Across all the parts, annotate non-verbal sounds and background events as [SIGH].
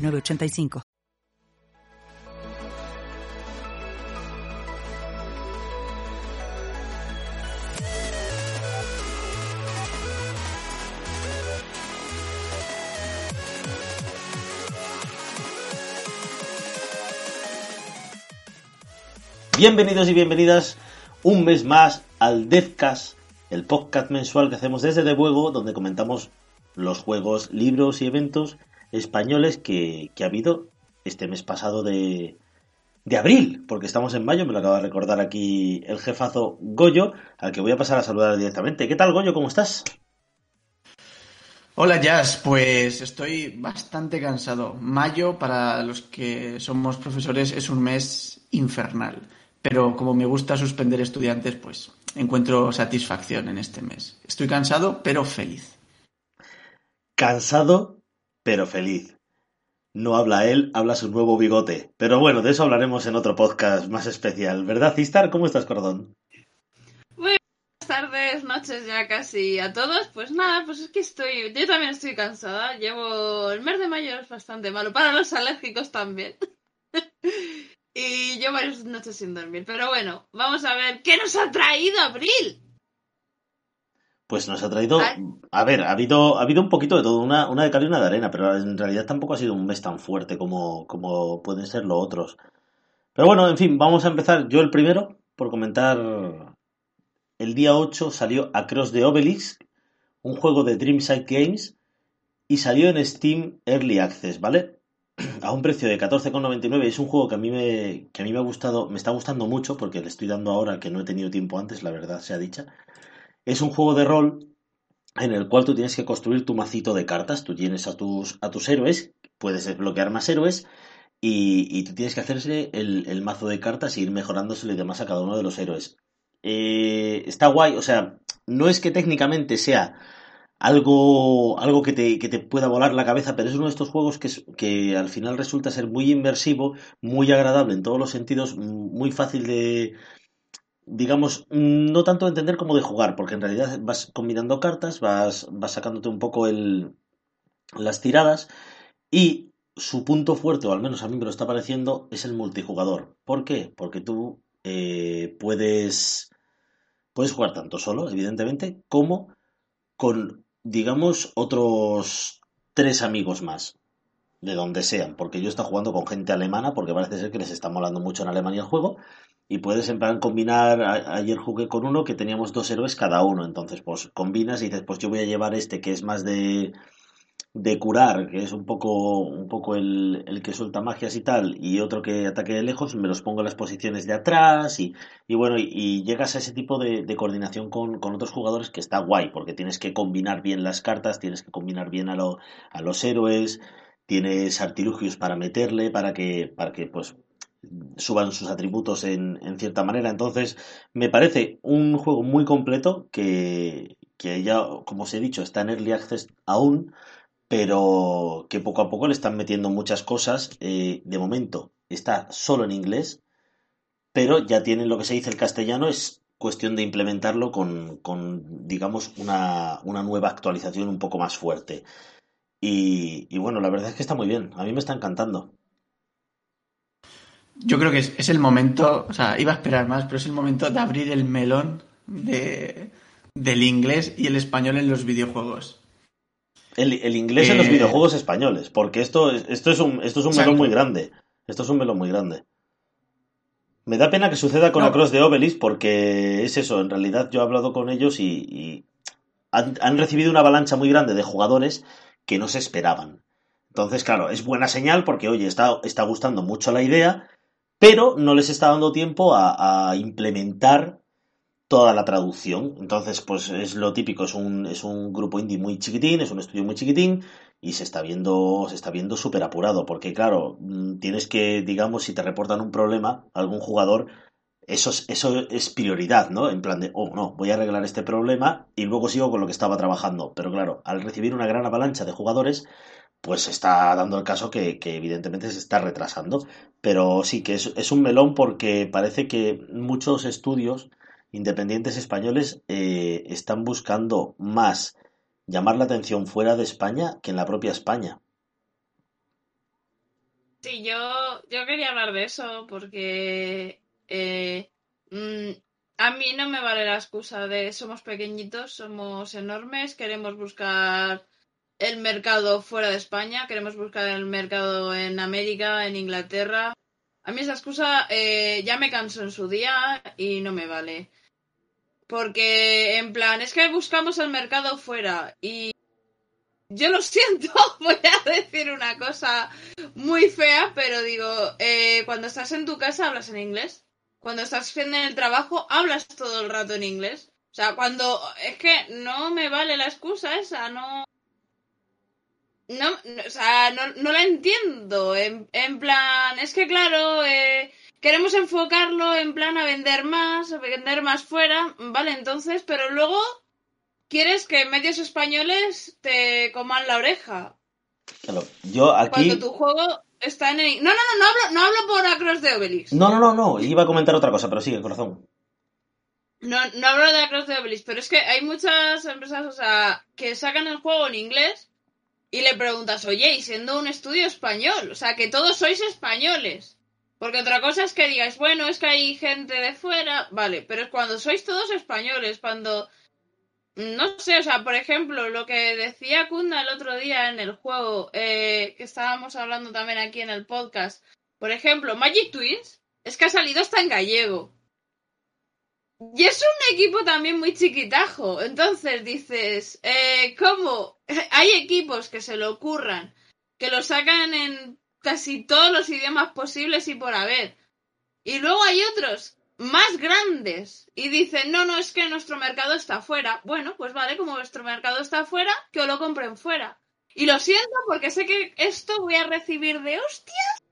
985. Bienvenidos y bienvenidas un mes más al Devcast, el podcast mensual que hacemos desde De Juego, donde comentamos los juegos, libros y eventos españoles que, ha habido este mes pasado de, de abril, porque estamos en mayo, me lo acaba de recordar aquí el jefazo Goyo, al que voy a pasar a saludar directamente. ¿Qué tal, Goyo? ¿Cómo estás? Hola Jazz, pues estoy bastante cansado. Mayo, para los que somos profesores, es un mes infernal. Pero como me gusta suspender estudiantes, pues encuentro satisfacción en este mes. Estoy cansado, pero feliz. Cansado, pero feliz. No habla él, habla su nuevo bigote. Pero bueno, de eso hablaremos en otro podcast más especial. ¿Verdad, Cistar? ¿Cómo estás, Cordón? Buenas tardes, noches ya casi a todos. Pues nada, pues es que estoy. Yo también estoy cansada. Llevo. El mes de mayo es bastante malo. Para los alérgicos también. [LAUGHS] y yo varias noches sin dormir. Pero bueno, vamos a ver qué nos ha traído abril. Pues nos ha traído. A ver, ha habido, ha habido un poquito de todo, una, una de cal y una de arena, pero en realidad tampoco ha sido un mes tan fuerte como, como pueden ser los otros. Pero bueno, en fin, vamos a empezar. Yo el primero, por comentar. El día 8 salió Across the Obelix, un juego de Dreamside Games, y salió en Steam Early Access, ¿vale? [CLEARS THROAT] A un precio de 14,99. Es un juego que a mí me, que a mí me ha gustado, me está gustando mucho, porque le estoy dando ahora que no he tenido tiempo antes, la verdad sea dicha. Es un juego de rol en el cual tú tienes que construir tu macito de cartas. Tú tienes a tus, a tus héroes, puedes desbloquear más héroes y, tú tienes que hacerse el, mazo de cartas e ir mejorándoselo y demás a cada uno de los héroes. Eh, está guay, o sea, no es que técnicamente sea algo, algo que, te, que te pueda volar la cabeza, pero es uno de estos juegos que, que al final resulta ser muy inmersivo, muy agradable en todos los sentidos, muy fácil de, digamos, no tanto de entender como de jugar, porque en realidad vas combinando cartas, vas, vas sacándote un poco el, las tiradas y su punto fuerte, o al menos a mí me lo está pareciendo, es el multijugador. ¿Por qué? Porque tú eh, puedes, puedes jugar tanto solo, evidentemente, como con, digamos, otros tres amigos más de donde sean, porque yo estoy jugando con gente alemana, porque parece ser que les está molando mucho en Alemania el juego, y puedes en plan combinar, ayer jugué con uno que teníamos dos héroes cada uno, entonces pues combinas y dices, pues yo voy a llevar este que es más de, de curar, que es un poco, un poco el, el, que suelta magias y tal, y otro que ataque de lejos, me los pongo en las posiciones de atrás y, y bueno, y, llegas a ese tipo de, de coordinación con, con, otros jugadores que está guay, porque tienes que combinar bien las cartas, tienes que combinar bien a, lo, a los héroes, tienes artilugios para meterle, para que, para que pues suban sus atributos en, cierta manera. Entonces, me parece un juego muy completo que, ya, como os he dicho, está en Early Access aún, pero que poco a poco le están metiendo muchas cosas. Eh, de momento está solo en inglés, pero ya tienen lo que se dice el castellano, es cuestión de implementarlo con, con digamos, una, una, nueva actualización un poco más fuerte. Y, y bueno, la verdad es que está muy bien, a mí me está encantando. Yo creo que es, el momento, o sea, iba a esperar más, pero es el momento de abrir el melón de, del inglés y el español en los videojuegos. El, inglés en los eh, videojuegos españoles, porque esto, esto es un, esto es un melón muy grande. Esto es un melón muy grande. Me da pena que suceda con Across de Obelix porque es eso, en realidad yo he hablado con ellos y, han, han, recibido una avalancha muy grande de jugadores que no se esperaban. Entonces, claro, es buena señal porque, oye, está, está gustando mucho la idea pero no les está dando tiempo a, implementar toda la traducción. Entonces, pues es lo típico, es un, es un grupo indie muy chiquitín, es un estudio muy chiquitín, y se está viendo se está viendo súper apurado porque claro mm, tienes que digamos si te reportan un problema algún jugador eso es, eso es prioridad, ¿no? En plan de, oh, no, voy a arreglar este problema y luego sigo con lo que estaba trabajando. Pero claro, al recibir una gran avalancha de jugadores, pues está dando el caso que, que, evidentemente se está retrasando. Pero sí que es, es, un melón porque parece que muchos estudios independientes españoles eh, están buscando más llamar la atención fuera de España que en la propia España. Sí, yo, yo quería hablar de eso porque eh, mm, a mí no me vale la excusa de somos pequeñitos, somos enormes, queremos buscar el mercado fuera de España, queremos buscar el mercado en América, en Inglaterra. A mí esa excusa eh, ya me cansó en su día y no me vale. Porque, en plan, es que buscamos el mercado fuera y yo lo [LAUGHS] siento, voy a decir una cosa muy fea, pero digo, eh, cuando estás en tu casa hablas en inglés. Cuando estás haciendo el trabajo hablas todo el rato en inglés. O sea, cuando... Es que no me vale la excusa esa, no... No, o sea, no, no la entiendo. En, en, plan, es que claro, eh, queremos enfocarlo en plan a vender más, a vender más fuera, vale, entonces, pero luego quieres que medios españoles te coman la oreja. Claro, yo aquí... Cuando tu juego está en el... No, no, no, no hablo, no hablo por Across de Obelix. No, no, no, no, iba a comentar otra cosa, pero sigue, corazón. No, no hablo de Across de Obelix, pero es que hay muchas empresas, o sea, que sacan el juego en inglés y le preguntas, oye, y siendo un estudio español, o sea, que todos sois españoles. Porque otra cosa es que digáis, bueno, es que hay gente de fuera, vale, pero es cuando sois todos españoles, cuando... No sé, o sea, por ejemplo, lo que decía Kunda el otro día en el juego, eh, que estábamos hablando también aquí en el podcast, por ejemplo, Magic Twins, es que ha salido hasta en gallego. Y es un equipo también muy chiquitajo. Entonces dices, eh, ¿cómo? [LAUGHS] Hay equipos que se le ocurran, que lo sacan en casi todos los idiomas posibles y por haber. Y luego hay otros más grandes y dicen, no, no, es que nuestro mercado está fuera. Bueno, pues vale, como nuestro mercado está fuera, que os lo compren fuera. Y lo siento porque sé que esto voy a recibir de hostias.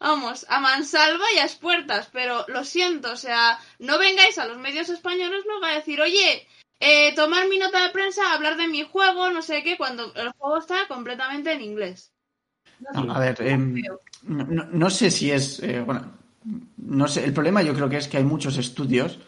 Vamos, a mansalva y a puertas, pero lo siento, o sea, no vengáis a los medios españoles luego a decir, oye, eh, tomar mi nota de prensa, hablar de mi juego, no sé qué, cuando el juego está completamente en inglés. No, a ver, eh, no, no, sé si es. Eh, bueno, no sé. El problema yo creo que es que hay muchos estudios.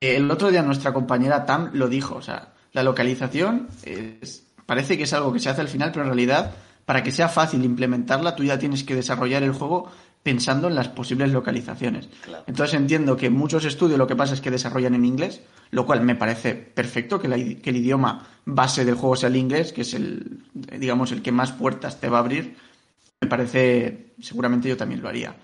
El otro día nuestra compañera Tam lo dijo. O sea, la localización es, parece que es algo que se hace al final, pero en realidad, para que sea fácil implementarla, tú ya tienes que desarrollar el juego pensando en las posibles localizaciones. Claro. Entonces entiendo que muchos estudios lo que pasa es que desarrollan en inglés, lo cual me parece perfecto que, la, que el idioma base del juego sea el inglés, que es el, digamos, el que más puertas te va a abrir me parece, seguramente yo también lo haría.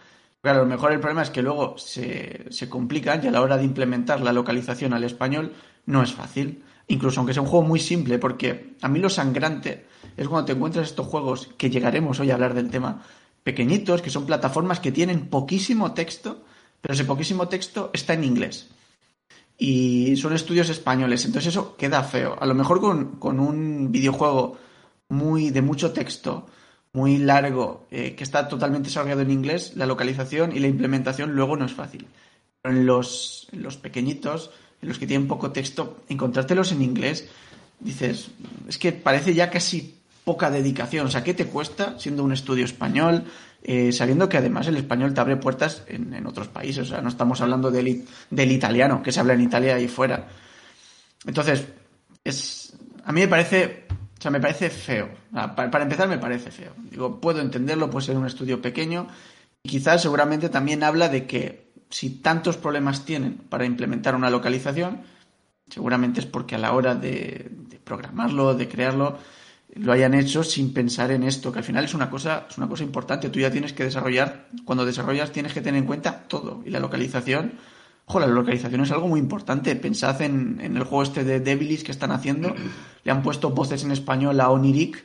Claro, a lo mejor el problema es que luego se, se complican y a la hora de implementar la localización al español no es fácil. Incluso aunque sea un juego muy simple, porque a mí lo sangrante es cuando te encuentras estos juegos que llegaremos hoy a hablar del tema, pequeñitos, que son plataformas que tienen poquísimo texto, pero ese poquísimo texto está en inglés. Y son estudios españoles, entonces eso queda feo. A lo mejor con, con un videojuego muy de mucho texto, muy largo, eh, que está totalmente desarrollado en inglés, la localización y la implementación luego no es fácil. Pero en los, los pequeñitos, en los que tienen poco texto, encontrártelos en inglés, dices, es que parece ya casi poca dedicación. O sea, ¿qué te cuesta siendo un estudio español, eh, sabiendo que además el español te abre puertas en, en otros países? O sea, no estamos hablando del, del, italiano, que se habla en Italia y fuera. Entonces, es, a mí me parece sea, me parece feo. Para, empezar, me parece feo. Digo, puedo entenderlo, puede ser un estudio pequeño. Y quizás seguramente también habla de que si tantos problemas tienen para implementar una localización, seguramente es porque a la hora de, de, programarlo, de crearlo, lo hayan hecho sin pensar en esto, que al final es una cosa, es una cosa importante. Tú ya tienes que desarrollar, cuando desarrollas tienes que tener en cuenta todo. Y la localización Ojo, la localización es algo muy importante. Pensad en, en el juego este de Devilis que están haciendo. Le han puesto voces en español a Oniric.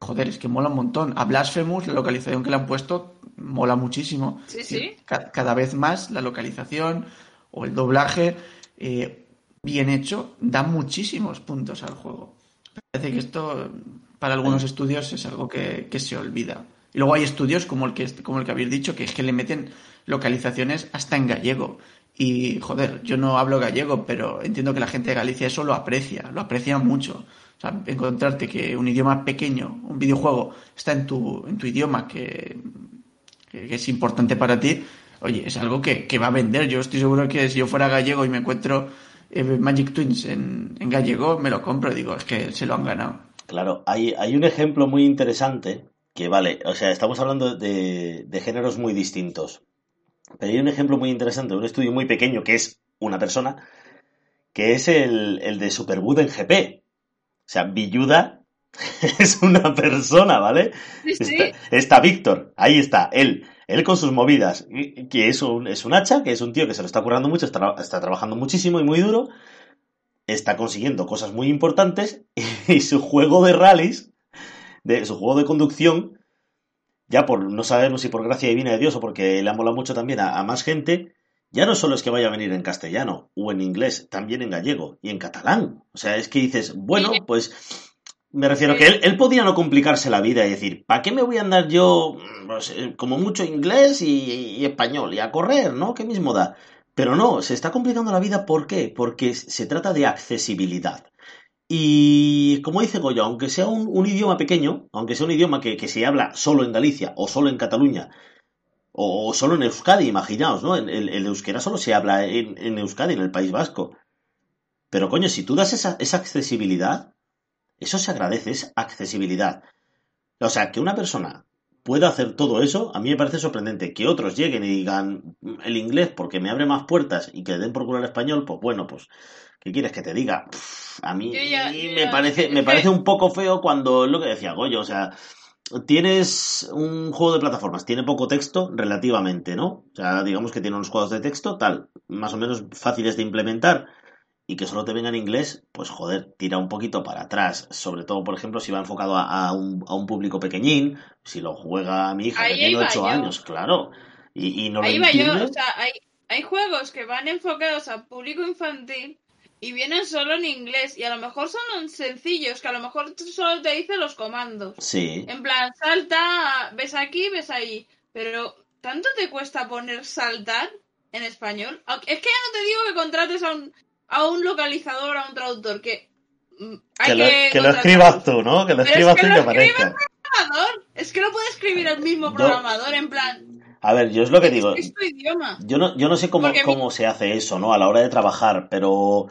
Joder, es que mola un montón. A Blasphemous, la localización que le han puesto, mola muchísimo. Sí, sí. Ca cada vez más la localización o el doblaje eh, bien hecho da muchísimos puntos al juego. Parece que esto para algunos estudios es algo que, se olvida. Y luego hay estudios como el que como el que habéis dicho, que es que le meten localizaciones hasta en gallego. Y joder, yo no hablo gallego, pero entiendo que la gente de Galicia eso lo aprecia, lo aprecia mucho. O sea, encontrarte que un idioma pequeño, un videojuego, está en tu, en tu idioma que, es importante para ti, oye, es algo que, va a vender. Yo estoy seguro que si yo fuera gallego y me encuentro eh, Magic Twins en, gallego, me lo compro. Digo, es que se lo han ganado. Claro, hay, hay un ejemplo muy interesante que, vale, o sea, estamos hablando de, de géneros muy distintos. Pero hay un ejemplo muy interesante, un estudio muy pequeño que es una persona, que es el, el de Superbud en GP. O sea, Villuda [LAUGHS] es una persona, ¿vale? Está, Víctor, ahí está, él. Él con sus movidas, que es un, es un hacha, que es un tío que se lo está currando mucho, está, está trabajando muchísimo y muy duro, está consiguiendo cosas muy importantes [LAUGHS] y su juego de rallies, de, su juego de conducción, ya por, no sabemos si por gracia divina de Dios o porque le ha molado mucho también a, más gente, ya no solo es que vaya a venir en castellano o en inglés, también en gallego y en catalán. O sea, es que dices, bueno, pues me refiero que él, él podía no complicarse la vida y decir, ¿para qué me voy a andar yo, pues, eh, como mucho inglés y, español y a correr, ¿no? ¿Qué mismo da? Pero no, se está complicando la vida, ¿por qué? Porque se trata de accesibilidad. Y como dice Goyo, aunque sea un, idioma pequeño, aunque sea un idioma que, se habla solo en Galicia o solo en Cataluña, o, solo en Euskadi, imaginaos, ¿no? El, el, euskera solo se habla en, Euskadi, en el País Vasco. Pero coño, si tú das esa, esa accesibilidad, eso se agradece, es accesibilidad. O sea, que una persona pueda hacer todo eso, a mí me parece sorprendente. Que otros lleguen y digan el inglés porque me abre más puertas y que den por culo el español, pues bueno, pues ¿Qué quieres que te diga? a mí me parece, me parece un poco feo cuando es lo que decía Goyo, o sea, tienes un juego de plataformas, tiene poco texto relativamente, ¿no? O sea, digamos que tiene unos juegos de texto tal, más o menos fáciles de implementar y que solo te venga en inglés, pues joder, tira un poquito para atrás. Sobre todo, por ejemplo, si va enfocado a, un, a un, público pequeñín, si lo juega mi hija que tiene 8 años, claro. Y, y no ahí va yo, o sea, hay, hay juegos que van enfocados a público infantil y vienen solo en inglés y a lo mejor son sencillos, que a lo mejor solo te dice los comandos. Sí. En plan, salta, ves aquí, ves ahí. Pero, ¿tanto te cuesta poner saltar en español? Es que ya no te digo que contrates a un, a un localizador, a un traductor, que... Mm, que, lo, que lo escribas tú, ¿no? Que lo escribas tú y que aparezca. Es que lo puede escribir el mismo programador, en plan... A ver, yo es lo que digo. Yo no, yo no sé cómo, cómo se hace eso, ¿no? A la hora de trabajar, pero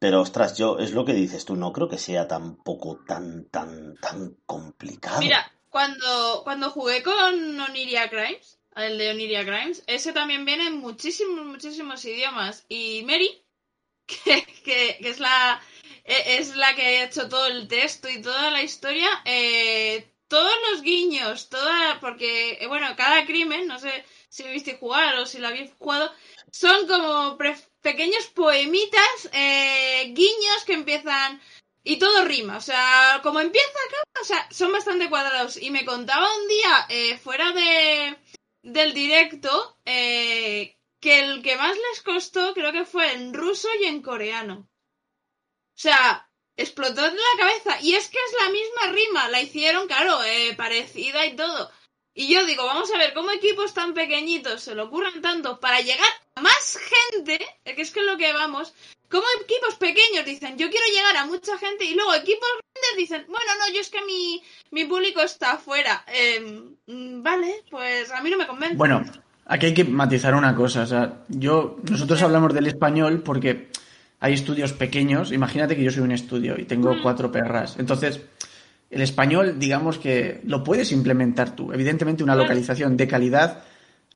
pero ostras, yo es lo que dices tú, no creo que sea tampoco tan, tan, tan complicado. Mira, cuando, cuando jugué con Oniria Crimes, el de Oniria Crimes, ese también viene en muchísimos, muchísimos idiomas. Y Mary, [LAUGHS] que, que, es la e, es la que ha hecho todo el texto y toda la historia, eh, todos los guiños, toda, porque, eh, bueno, cada crimen, no sé si viste jugar o si lo habéis jugado, son como pequeños poemitas, eh, guiños que empiezan y todo rima, o sea, como empieza acá, o sea, son bastante cuadrados. Y me contaba un día, eh, fuera de, del directo, eh, que el que más les costó creo que fue en ruso y en coreano. O sea, explotó de la cabeza. Y es que es la misma rima, la hicieron, claro, parecida y todo. Y yo digo, vamos a ver, ¿cómo equipos tan pequeñitos se lo ocurran tanto para llegar a más gente? Que es que es lo que vamos. ¿Cómo equipos pequeños dicen, yo quiero llegar a mucha gente? Y luego equipos grandes dicen, bueno, no, yo es que mi, mi público está afuera. Em, vale, pues a mí no me convence. Bueno, aquí hay que matizar una cosa. O sea, yo, nosotros hablamos del español porque hay estudios pequeños. Imagínate que yo soy un estudio y tengo mm. cuatro perras. Entonces el español, digamos que lo puedes implementar tú. Evidentemente, una localización de calidad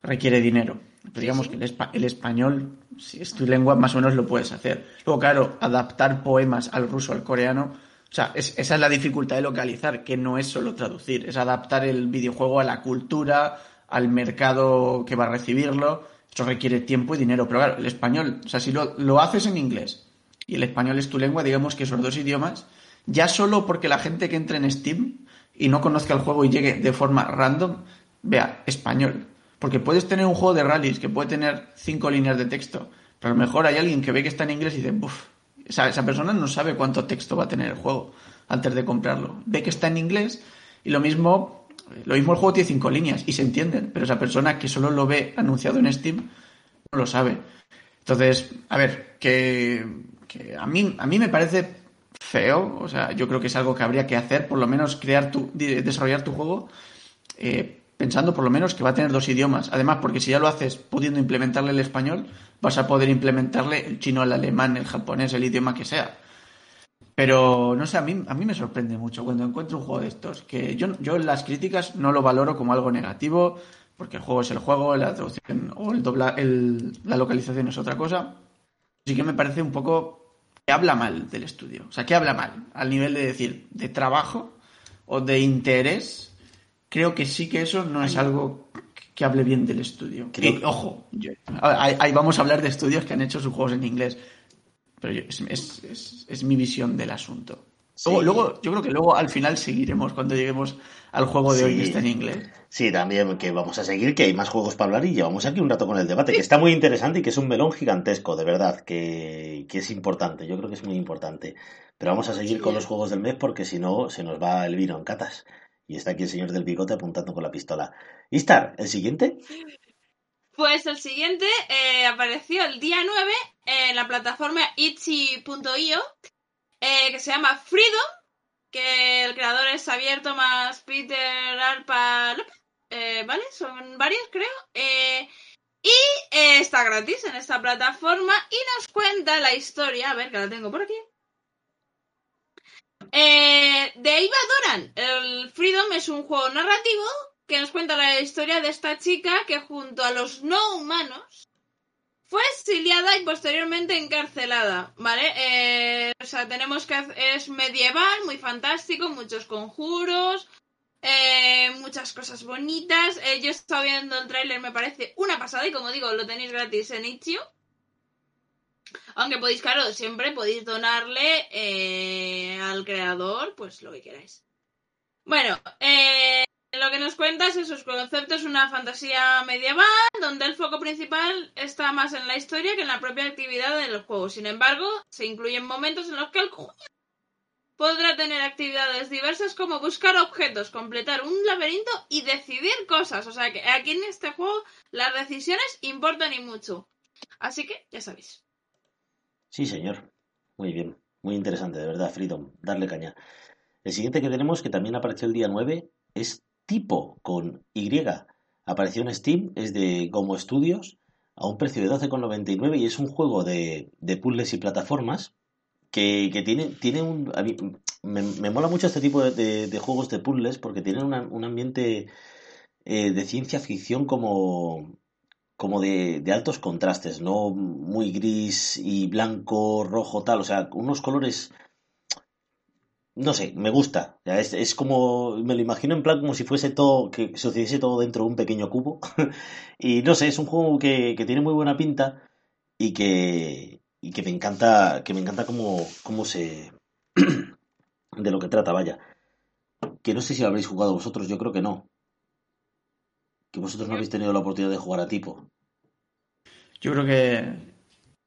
requiere dinero. Pero digamos que el, español, si es tu lengua, más o menos lo puedes hacer. Luego, claro, adaptar poemas al ruso, al coreano. O sea, esa es la dificultad de localizar, que no es solo traducir, es adaptar el videojuego a la cultura, al mercado que va a recibirlo. Eso requiere tiempo y dinero. Pero claro, el español, o sea, si lo, lo haces en inglés y el español es tu lengua, digamos que esos dos idiomas ya solo porque la gente que entre en Steam y no conozca el juego y llegue de forma random, vea español. Porque puedes tener un juego de rallies que puede tener cinco líneas de texto, pero a lo mejor hay alguien que ve que está en inglés y dice, uff, esa, esa persona no sabe cuánto texto va a tener el juego. antes de comprarlo. Ve que está en inglés y lo mismo, lo mismo el juego tiene cinco líneas y se entienden, pero esa persona que solo lo ve anunciado en Steam no lo sabe. Entonces, a ver, que, a, mí, a mí me parece feo, o sea, yo creo que es algo que habría que hacer, por lo menos crear tu, desarrollar tu juego eh, pensando por lo menos que va a tener dos idiomas. Además, porque si ya lo haces pudiendo implementarle el español, vas a poder implementarle el chino, el alemán, el japonés, el idioma que sea. Pero no sé, a mí, a mí me sorprende mucho cuando encuentro un juego de estos, que yo, yo las críticas no lo valoro como algo negativo, porque el juego es el juego, la traducción o el dobla, la localización es otra cosa. Sí que me parece un poco que habla mal del estudio. O sea, que habla mal al nivel de decir, de trabajo o de interés creo que sí que eso no es algo que hable bien del estudio. ojo, ahí, vamos a hablar de estudios que han hecho sus juegos en inglés, pero es, mi visión del asunto. Luego, yo creo que luego al final seguiremos cuando lleguemos al juego de hoy que está en inglés. Sí, también que vamos a seguir, que hay más juegos para hablar y llevamos aquí un rato con el debate, que está muy interesante y que es un melón gigantesco, de verdad, que, que es importante, yo creo que es muy importante. Pero vamos a seguir con los juegos del mes porque si no se nos va el vino en catas. Y está aquí el señor del bigote apuntando con la pistola. Istar, ¿el siguiente? Pues el siguiente eh, apareció el día 9 en la plataforma itchy.io, eh, que se llama Freedom, que el creador es Xavier Tomás Peter Arpa López, eh, ¿vale? Son varios, creo. y está gratis en esta plataforma y nos cuenta la historia, a ver que la tengo por aquí. Eh, de Iva Doran, el Freedom es un juego narrativo que nos cuenta la historia de esta chica que junto a los no humanos fue exiliada y posteriormente encarcelada, ¿vale? Eh, o sea, tenemos que es medieval, muy fantástico, muchos conjuros, eh, muchas cosas bonitas. yo he estado viendo el tráiler, me parece una pasada y como digo, lo tenéis gratis en Itch.io. Aunque podéis, claro, siempre podéis donarle eh, al creador, pues lo que queráis. Bueno, eh, lo que nos cuentas es sus conceptos, una fantasía medieval, donde el foco principal está más en la historia que en la propia actividad del juego. Sin embargo, se incluyen momentos en los que el juego podrá tener actividades diversas como buscar objetos, completar un laberinto y decidir cosas. O sea que aquí en este juego las decisiones importan y mucho. Así que ya sabéis. Sí, señor. Muy bien. Muy interesante, de verdad, Freedom. Darle caña. El siguiente que tenemos, que también apareció el día 9, es Tipo con Y. Apareció en Steam, es de Gomo Studios, a un precio de 12,99 y es un juego de, de puzzles y plataformas que, tiene, tiene un... me, mola mucho este tipo de, juegos de puzzles porque tienen un ambiente eh, de ciencia ficción como, como de, de, altos contrastes, no muy gris y blanco, rojo, tal, o sea, unos colores, no sé, me gusta, es, es, como, me lo imagino en plan como si fuese todo, que sucediese todo dentro de un pequeño cubo, [LAUGHS] y no sé, es un juego que, que, tiene muy buena pinta y que, y que me encanta, que me encanta cómo, cómo se, [CLEARS THROAT] de lo que trata, vaya, que no sé si lo habréis jugado vosotros, yo creo que no, que vosotros no habéis tenido la oportunidad de jugar a tipo. Yo creo que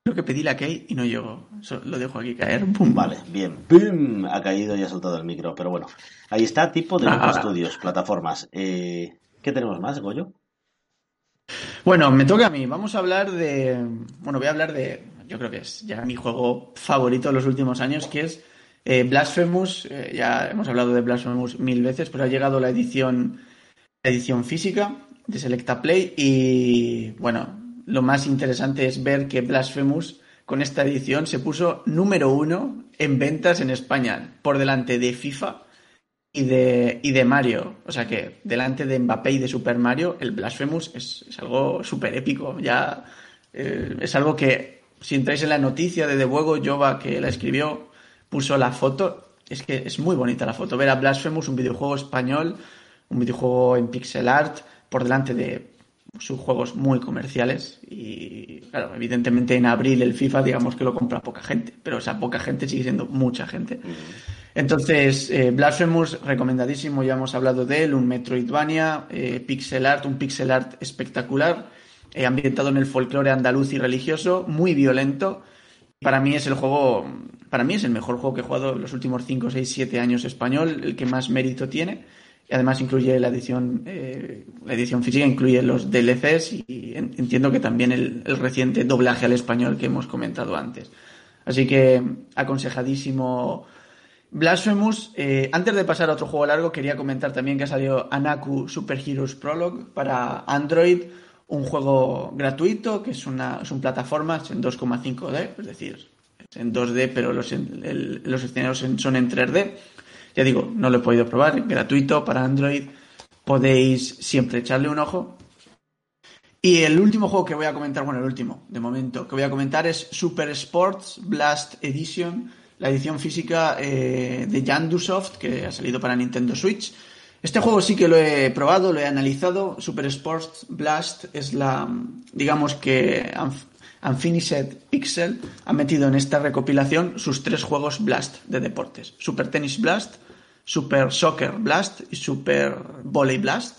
creo que pedí la key y no llegó. lo dejo aquí caer. ¡Pum! Vale, bien. ¡Pum! Ha caído y ha soltado el micro. Pero bueno, ahí está, tipo de ah, estudios, plataformas. Eh, ¿Qué tenemos más, Goyo? Bueno, me toca a mí. Vamos a hablar de. Bueno, voy a hablar de. Yo creo que es ya mi juego favorito de los últimos años, que es eh, Blasphemous. Eh, ya hemos hablado de Blasphemous mil veces, pero ha llegado la edición, la edición física de Selecta Play y bueno, lo más interesante es ver que Blasphemous con esta edición se puso número uno en ventas en España, por delante de FIFA y de, y de Mario. O sea que delante de Mbappé y de Super Mario, el Blasphemous es, algo súper épico. Ya eh, es algo que, si entráis en la noticia de The Buego, Jova, que la escribió, puso la foto. Es que es muy bonita la foto. Ver a Blasphemous, un videojuego español, un videojuego en pixel art, por delante de sus juegos muy comerciales y claro, evidentemente en abril el FIFA digamos que lo compra poca gente, pero esa poca gente sigue siendo mucha gente. Entonces, eh, Blasphemous, recomendadísimo, ya hemos hablado de él, un Metroidvania, eh, pixel art, un pixel art espectacular, eh, ambientado en el folclore andaluz y religioso, muy violento para mí es el juego, para mí es el mejor juego que he jugado en los últimos 5, 6, 7 años español, el que más mérito tiene. Y además incluye la edición, eh, la edición física, incluye los DLCs y entiendo que también el, reciente doblaje al español que hemos comentado antes. Así que aconsejadísimo Blasphemous. Eh, antes de pasar a otro juego largo, quería comentar también que ha salido Anaku Super Heroes Prologue para Android, un juego gratuito que es una, es plataforma en 2,5D, es decir, es en 2D, pero los, los escenarios son en 3D. Ya digo, no lo he podido probar, gratuito para Android. Podéis siempre echarle un ojo. Y el último juego que voy a comentar, bueno, el último, de momento, que voy a comentar es Super Sports Blast Edition, la edición física eh, de Yandusoft, que ha salido para Nintendo Switch. Este juego sí que lo he probado, lo he analizado. Super Sports Blast es la, digamos que Unfinished Pixel ha metido en esta recopilación sus tres juegos Blast de deportes. Super Tennis Blast, Super Soccer Blast y Super Volley Blast.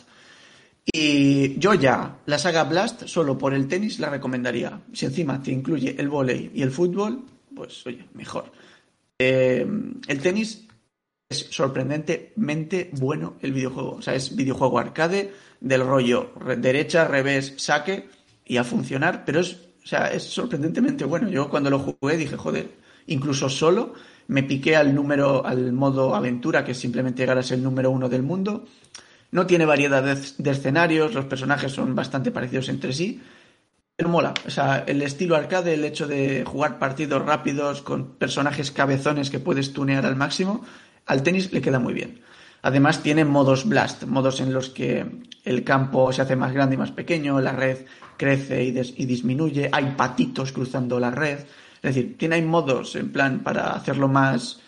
Y yo ya la saga Blast solo por el tenis la recomendaría. Si encima te incluye el volley y el fútbol, pues oye, mejor. Eh, el tenis es sorprendentemente bueno el videojuego. O sea, es videojuego arcade del rollo derecha, revés, saque y a funcionar, pero es, o sea, es sorprendentemente bueno. Yo cuando lo jugué dije, joder, incluso solo me piqué al número, al modo aventura, que es simplemente llegar a ser el número uno del mundo. No tiene variedad de, escenarios, los personajes son bastante parecidos entre sí, pero mola. O sea, el estilo arcade, el hecho de jugar partidos rápidos con personajes cabezones que puedes tunear al máximo, al tenis le queda muy bien. Además tiene modos blast, modos en los que el campo se hace más grande y más pequeño, la red crece y disminuye, hay patitos cruzando la red. Es decir, tiene hay modos en plan para hacerlo más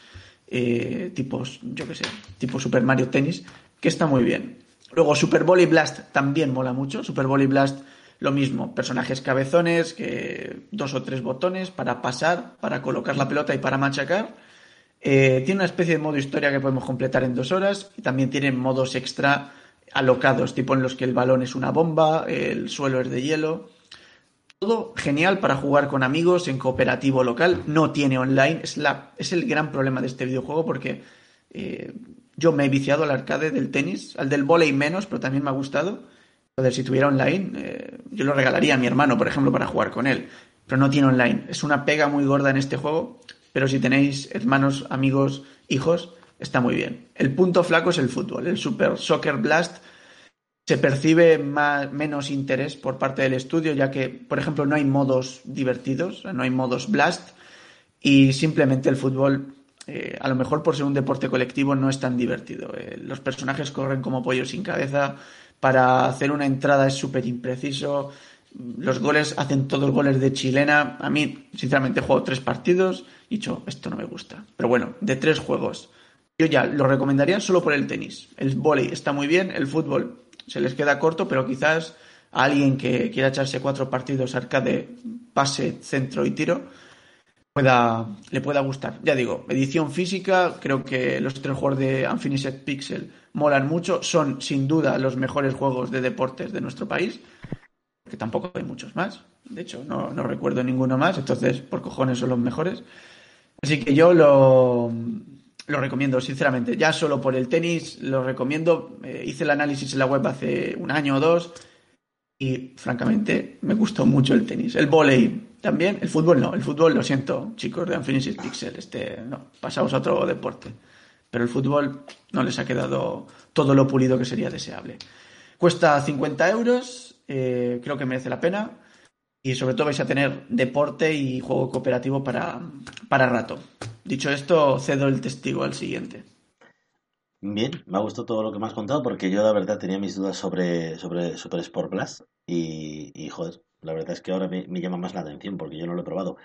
eh, tipos, yo qué sé, tipo Super Mario Tennis, que está muy bien. Luego Super Volley Blast también mola mucho. Super Volley Blast lo mismo, personajes cabezones, que dos o tres botones para pasar, para colocar la pelota y para machacar. Eh, tiene una especie de modo historia que podemos completar en dos horas y también tiene modos extra alocados, tipo en los que el balón es una bomba, el suelo es de hielo. Todo genial para jugar con amigos en cooperativo local. No tiene online. Es, la, es el gran problema de este videojuego porque eh, yo me he viciado al arcade del tenis, al del volei menos, pero también me ha gustado. Joder, si tuviera online, eh, yo lo regalaría a mi hermano, por ejemplo, para jugar con él. Pero no tiene online. Es una pega muy gorda en este juego. Pero si tenéis hermanos, amigos, hijos, está muy bien. El punto flaco es el fútbol. El Super Soccer Blast se percibe más, menos interés por parte del estudio, ya que, por ejemplo, no hay modos divertidos, no hay modos blast, y simplemente el fútbol, eh, a lo mejor por ser un deporte colectivo, no es tan divertido. Eh, los personajes corren como pollos sin cabeza, para hacer una entrada es súper impreciso, los goles hacen todos goles de chilena. A mí, sinceramente, jugado tres partidos y dicho, esto no me gusta. Pero bueno, de tres juegos. Yo ya lo recomendaría solo por el tenis. El volei está muy bien, el fútbol se les queda corto, pero quizás a alguien que quiera echarse cuatro partidos arcade, pase, centro y tiro, pueda, le pueda gustar. Ya digo, edición física, creo que los tres juegos de Unfinished Pixel molan mucho, son sin duda los mejores juegos de deportes de nuestro país, que tampoco hay muchos más, de hecho no, no recuerdo ninguno más, entonces por cojones son los mejores. Así que yo lo, lo recomiendo, sinceramente. Ya solo por el tenis lo recomiendo. Eh, hice el análisis en la web hace un año o dos y, francamente, me gustó mucho el tenis. El volei también, el fútbol no. El fútbol, lo siento, chicos de Infinity Pixel. Este, no, pasamos a otro deporte. Pero el fútbol no les ha quedado todo lo pulido que sería deseable. Cuesta 50 euros, eh, creo que merece la pena. Y sobre todo vais a tener deporte y juego cooperativo para, para rato. Dicho esto, cedo el testigo al siguiente. Bien, me ha gustado todo lo que me has contado porque yo la verdad tenía mis dudas sobre, sobre Super Sport Blast y, joder, la verdad es que ahora me, llama más la atención porque yo no lo he probado.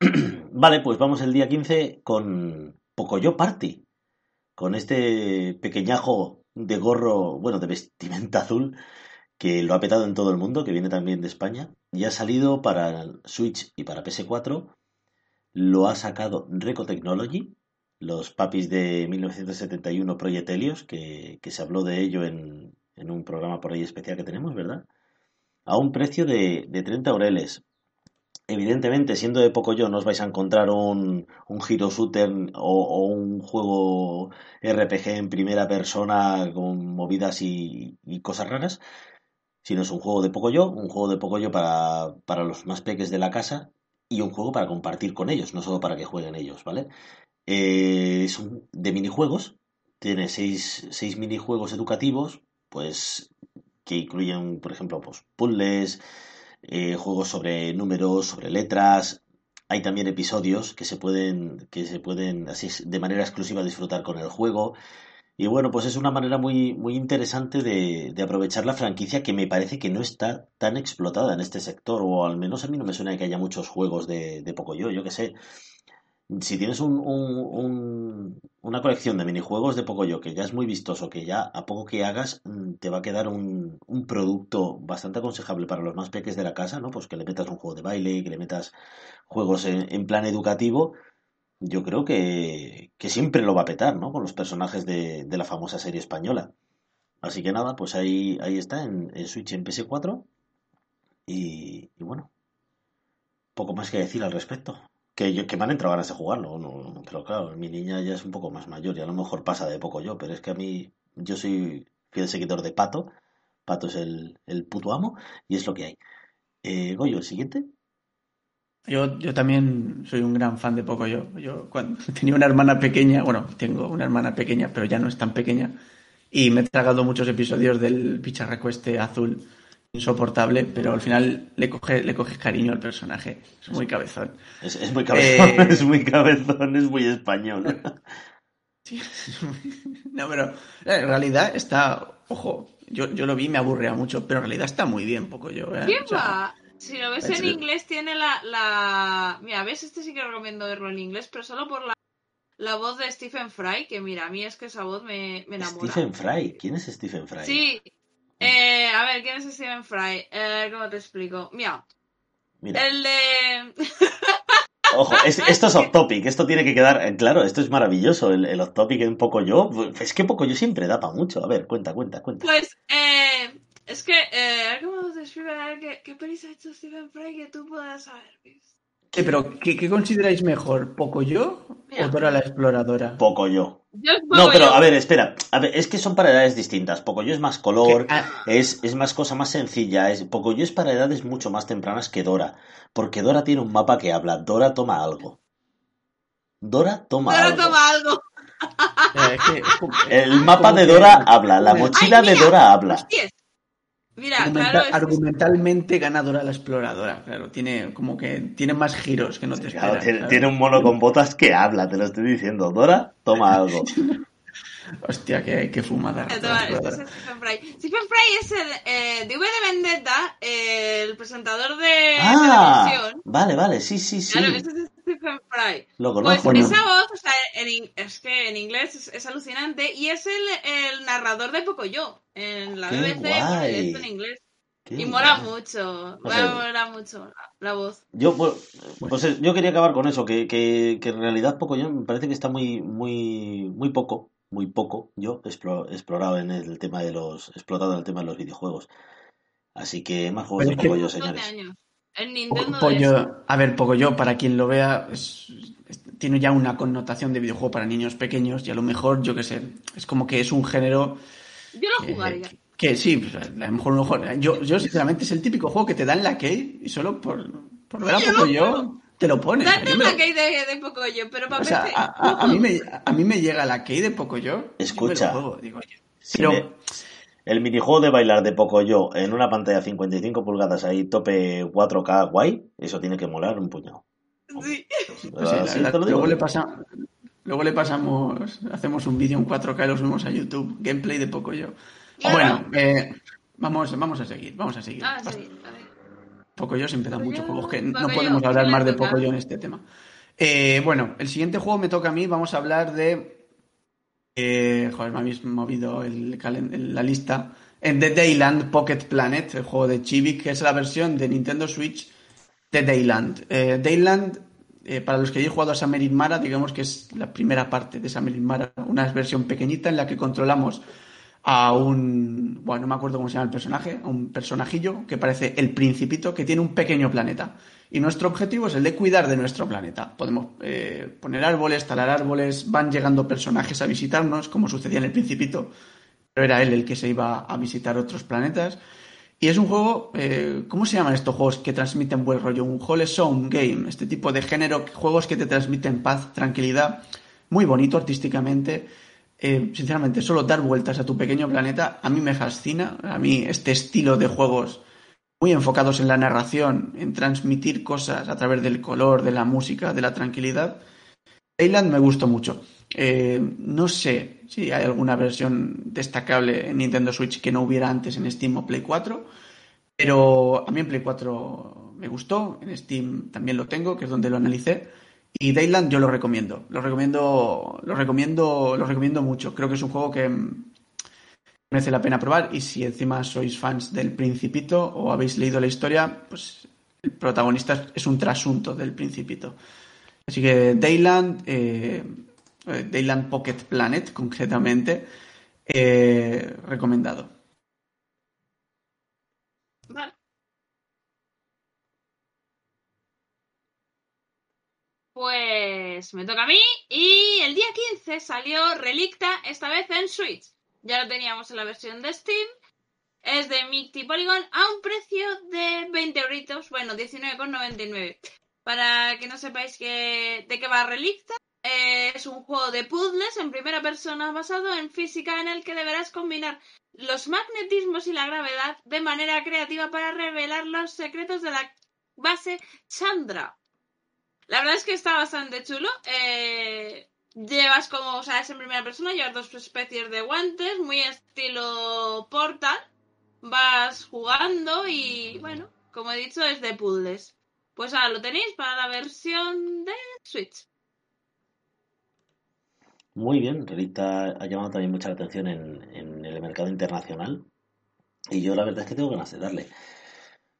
[CLEARS THROAT] vale, pues vamos el día 15 con Pocoyo Party, con este pequeñajo de gorro, bueno, de vestimenta azul que lo ha petado en todo el mundo, que viene también de España, y ha salido para Switch y para PS4 lo ha sacado Reco Technology, los papis de 1971 Project Helios, que, se habló de ello en, un programa por ahí especial que tenemos, ¿verdad? A un precio de, de 30 aureles. Evidentemente, siendo de poco yo, no os vais a encontrar un, un Hero Shooter o, un juego RPG en primera persona con movidas y, cosas raras, sino es un juego de poco yo, un juego de poco yo para, para los más peques de la casa y un juego para compartir con ellos, no solo para que jueguen ellos, ¿vale? Eh, es un, de minijuegos, tiene seis, seis minijuegos educativos, pues que incluyen, por ejemplo, pues, puzzles, eh, juegos sobre números, sobre letras. Hay también episodios que se pueden, que se pueden así de manera exclusiva disfrutar con el juego. Y bueno, pues es una manera muy, muy interesante de, de, aprovechar la franquicia que me parece que no está tan explotada en este sector, o al menos a mí no me suena que haya muchos juegos de, de poco yo, que sé si tienes un, una colección de minijuegos de poco yo que ya es muy vistoso, que ya a poco que hagas mm, te va a quedar un, producto bastante aconsejable para los más peques de la casa, ¿no? Pues que le metas un juego de baile, que le metas juegos en, plan educativo, yo creo que, siempre lo va a petar, ¿no? Con los personajes de, la famosa serie española. Así que nada, pues ahí, ahí está, en, Switch en PS4. Y, bueno, poco más que decir al respecto que, yo, que me han entrado ganas de jugarlo, no, pero claro, mi niña ya es un poco más mayor y a lo mejor pasa de poco yo, pero es que a mí, yo soy fiel seguidor de Pato, Pato es el, el puto amo y es lo que hay. Eh, Goyo, ¿el siguiente? Yo, yo también soy un gran fan de Poco Yo. Yo cuando [LAUGHS] tenía una hermana pequeña, bueno, tengo una hermana pequeña, pero ya no es tan pequeña, y me he tragado muchos episodios del Picharracueste azul insoportable, pero al final le coge, le coges cariño al personaje. Es muy cabezón. Es, muy cabezón, eh, [LAUGHS] es muy cabezón, es muy español. [LAUGHS] no, pero eh, en realidad está, ojo, yo, yo lo vi me aburría mucho, pero en realidad está muy bien, poco yo. ¿eh? va? Si lo ves en inglés, tiene la, la. Mira, ves, este sí que recomiendo verlo en inglés, pero solo por la, la voz de Stephen Fry, que mira, a mí es que esa voz me, me enamora. Stephen Fry, ¿quién es Stephen Fry? Sí, eh, a ver, ¿quién es Steven Fry? Eh, ¿Cómo te explico? Mira. El de. [LAUGHS] Ojo, esto es off topic, esto tiene que quedar eh, claro, esto es maravilloso, el, el off topic en poco yo, es que poco yo siempre da para mucho, a ver, cuenta, cuenta, cuenta. Pues, eh, es que, eh, ¿cómo te explico? ¿Qué, qué pelis ha hecho Steven Fry que tú puedas saber, pero ¿qué, consideráis mejor? ¿Poco yo o Dora la exploradora? Poco yo. no, pero a ver, espera. A ver, es que son para edades distintas. Poco yo es más color, ah. es, es más cosa más sencilla. Es, Poco yo es para edades mucho más tempranas que Dora. Porque Dora tiene un mapa que habla. Dora toma algo. Dora toma Dora algo. toma algo. Eh, El mapa de Dora habla, la mochila de Dora habla. Mira, claro, argumentalmente ganadora la exploradora, claro, tiene como que tiene más giros que no te esperas. tiene, un mono con botas que habla, te lo estoy diciendo. Dora, toma algo. [LAUGHS] Hostia, qué, qué fumada. Stephen Fry. Stephen Fry es el eh, de V de Vendetta, el presentador de ah, televisión. Vale, vale, sí, sí, sí. Claro, ese es Stephen Fry. Pues esa voz, o sea, es que en inglés es, alucinante y es el, el narrador de Pocoyo en la BBC, guay. en inglés. y mola mucho, mola mucho la, voz. Yo, pues, pues, yo quería acabar con eso, que, que, que en realidad poco yo me parece que está muy, muy, muy poco muy poco yo he explorado en el tema de los explotado en el tema de los videojuegos. Así que más juegos de poco yo señores. A ver poco yo para quien lo vea tiene ya una connotación de videojuego para niños pequeños y a lo mejor yo qué sé es como que es un género yo lo jugaría. que, sí pues, a lo mejor, yo yo sinceramente es el típico juego que te dan la key y solo por, por ver a poco yo te lo pones. Date una key de, de Pocoyo, pero para a, mí me, a mí me llega la key de Pocoyo. Escucha. el minijuego de bailar de Pocoyo en una pantalla 55 pulgadas ahí, tope 4K guay, eso tiene que molar un puñado. Sí. luego, le pasa, luego le pasamos, hacemos un vídeo en 4K y lo subimos a YouTube. Gameplay de Pocoyo. Bueno, eh, vamos, vamos a seguir, vamos a seguir. Ah, sí, Pocoyo siempre da muchos juegos que no podemos hablar más de Pocoyo en este tema. Eh, bueno, el siguiente juego me toca a mí. Vamos a hablar de. Eh, joder, me habéis movido el, la lista. En The Dayland Pocket Planet, el juego de Chibi, que es la versión de Nintendo Switch de Dayland. Eh, Dayland, para los que hayáis jugado a Summer Mara, digamos que es la primera parte de Summer Mara, una versión pequeñita en la que controlamos a un, bueno, no me acuerdo cómo se llama el personaje, a un personajillo que parece el principito que tiene un pequeño planeta. Y nuestro objetivo es el de cuidar de nuestro planeta. Podemos eh, poner árboles, talar árboles, van llegando personajes a visitarnos, como sucedía en el principito, pero era él el que se iba a visitar otros planetas. Y es un juego, eh, ¿cómo se llaman estos juegos que transmiten buen rollo? Un wholesome game, este tipo de género, juegos que te transmiten paz, tranquilidad, muy bonito artísticamente eh, sinceramente, solo dar vueltas a tu pequeño planeta a mí me fascina. A mí este estilo de juegos muy enfocados en la narración, en transmitir cosas a través del color, de la música, de la tranquilidad. Island me gustó mucho. Eh, no sé si hay alguna versión destacable en Nintendo Switch que no hubiera antes en Steam o Play 4, pero a mí en Play 4 me gustó, en Steam también lo tengo, que es donde lo analicé. Y Dayland yo lo recomiendo. Lo recomiendo, lo recomiendo, lo recomiendo mucho. Creo que es un juego que merece la pena probar. Y si encima sois fans del Principito o habéis leído la historia, pues el protagonista es un trasunto del Principito. Así que Dayland, eh, eh, Dayland Pocket Planet, concretamente, eh, recomendado. Pues me toca a mí y el día 15 salió Relicta, esta vez en Switch. Ya lo teníamos en la versión de Steam. Es de Micti Polygon a un precio de 20 euritos, bueno, 19,99. Para que no sepáis de qué va Relicta, es un juego de puzzles en primera persona basado en física en el que deberás combinar los magnetismos y la gravedad de manera creativa para revelar los secretos de la base Chandra la verdad es que está bastante chulo. Eh, llevas como, o sea, es en primera persona, llevas dos especies de guantes, muy estilo Portal. Vas jugando y, bueno, como he dicho, es de puzzles. Pues ahora lo tenéis para la versión de Switch. Muy bien, Relita ha llamado también mucha atención en, en el mercado internacional. Y yo la verdad es que tengo ganas de darle.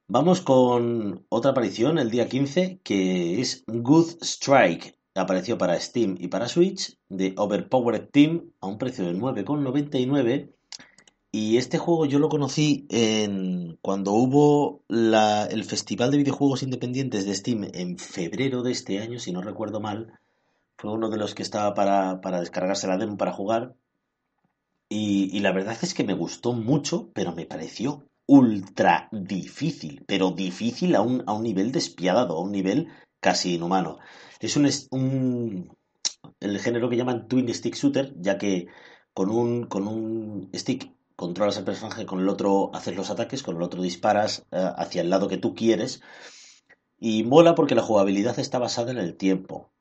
Vamos con otra aparición el día 15, que es Good Strike. Apareció para Steam y para Switch, de Overpowered Team, a un precio de 9,99. Y este juego yo lo conocí en, cuando hubo el Festival de Videojuegos Independientes de Steam en febrero de este año, si no recuerdo mal. Fue uno de los que estaba para, para descargarse la demo para jugar. y la verdad es que me gustó mucho, pero me pareció ultra difícil, pero difícil a un, a un nivel despiadado, a un nivel casi inhumano. Es un, el género que llaman Twin Stick Shooter, ya que con un, con un stick controlas al personaje, con el otro haces los ataques, con el otro disparas eh, hacia el lado que tú quieres. Y mola porque la jugabilidad está basada en el tiempo.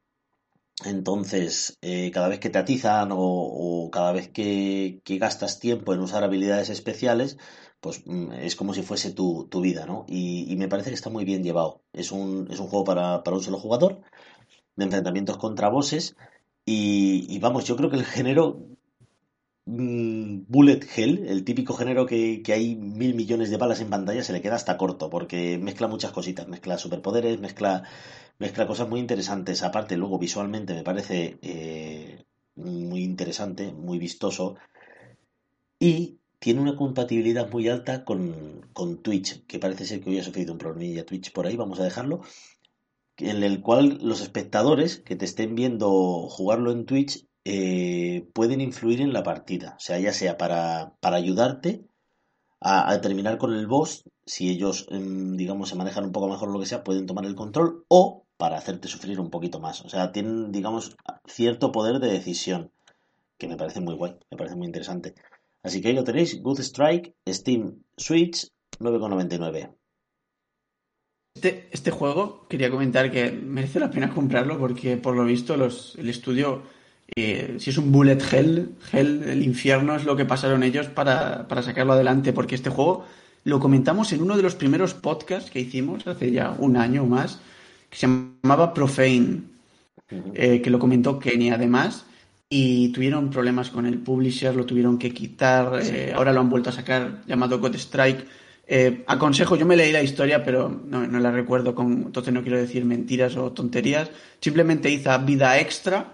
Entonces, eh, cada vez que te atizan o, cada vez que, que, gastas tiempo en usar habilidades especiales, pues mm, es como si fuese tu, vida, ¿no? Y, me parece que está muy bien llevado. Es un, es un juego para, un solo jugador, de enfrentamientos contra bosses, y, vamos, yo creo que el género Bullet Hell, el típico género que, hay mil millones de balas en pantalla, se le queda hasta corto, porque mezcla muchas cositas, mezcla superpoderes, mezcla, mezcla cosas muy interesantes. Aparte, luego visualmente me parece eh, muy interesante, muy vistoso. Y tiene una compatibilidad muy alta con, Twitch, que parece ser que hoy ha sufrido un problemilla Twitch por ahí, vamos a dejarlo, en el cual los espectadores que te estén viendo jugarlo en Twitch eh, pueden influir en la partida, o sea, ya sea para, para ayudarte a, terminar con el boss, si ellos, em, digamos, se manejan un poco mejor o lo que sea, pueden tomar el control, o para hacerte sufrir un poquito más. O sea, tienen, digamos, cierto poder de decisión, que me parece muy guay, me parece muy interesante. Así que ahí lo tenéis, Good Strike, Steam Switch, 9,99. Este, este juego, quería comentar que merece la pena comprarlo porque por lo visto los, el estudio, eh, si es un bullet hell, hell, el infierno es lo que pasaron ellos para, sacarlo adelante porque este juego lo comentamos en uno de los primeros podcasts que hicimos hace ya un año o más, que se llamaba Profane, eh, que lo comentó Kenny además y tuvieron problemas con el publisher, lo tuvieron que quitar, eh, ahora lo han vuelto a sacar llamado God Strike. Eh, aconsejo, yo me leí la historia, pero no, la recuerdo, con, entonces no quiero decir mentiras o tonterías. Simplemente hizo vida extra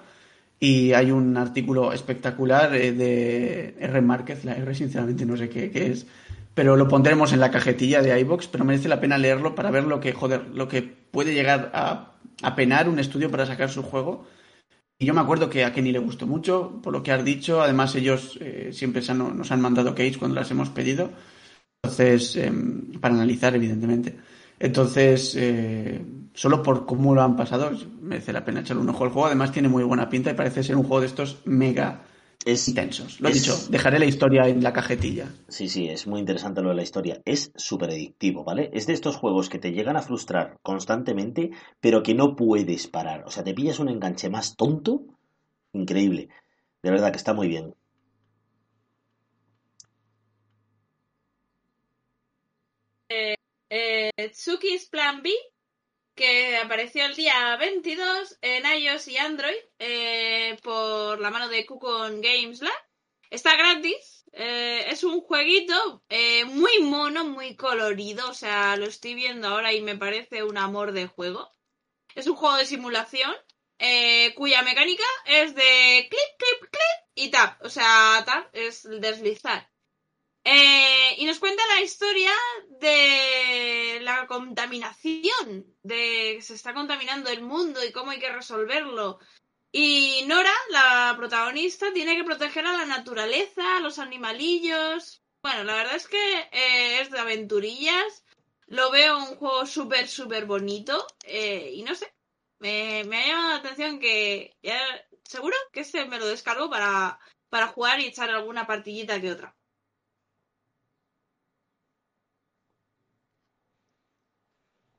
Y hay un artículo espectacular eh, de R Márquez, la R sinceramente no sé qué, qué, es, pero lo pondremos en la cajetilla de iBox, pero merece la pena leerlo para ver lo que, joder, lo que puede llegar a, a penar un estudio para sacar su juego. Y yo me acuerdo que a Kenny le gustó mucho, por lo que has dicho. Además, ellos eh, siempre nos han mandado case cuando las hemos pedido. Entonces, em, para analizar, evidentemente. Entonces, eh, solo por cómo lo han pasado, merece la pena echarle un ojo al juego. Además, tiene muy buena pinta y parece ser un juego de estos mega intensos. Lo he dicho, dejaré la historia en la cajetilla. Sí, sí, es muy interesante lo de la historia. Es súper adictivo, ¿vale? Es de estos juegos que te llegan a frustrar constantemente, pero que no puedes parar. O sea, te pillas un enganche más tonto. Increíble. De verdad que está muy bien. Eh, Tsuki's Plan B, que apareció el día 22 en iOS y Android eh, por la mano de Cookon Games. Está gratis. Eh, es un jueguito eh, muy mono, muy colorido. O sea, lo estoy viendo ahora y me parece un amor de juego. Es un juego de simulación cuya mecánica es de clip, clip, clip y tap. O sea, tap es deslizar. Eh, y nos cuenta la historia de la contaminación, de que se está contaminando el mundo y cómo hay que resolverlo. Y Nora, la protagonista, tiene que proteger a la naturaleza, a los animalillos. Bueno, la verdad es que eh, es de aventurillas. Lo veo un juego súper, súper bonito. Eh, y no sé, me, ha llamado la atención que seguro que este me lo descargo para, para jugar y echar alguna partillita que otra.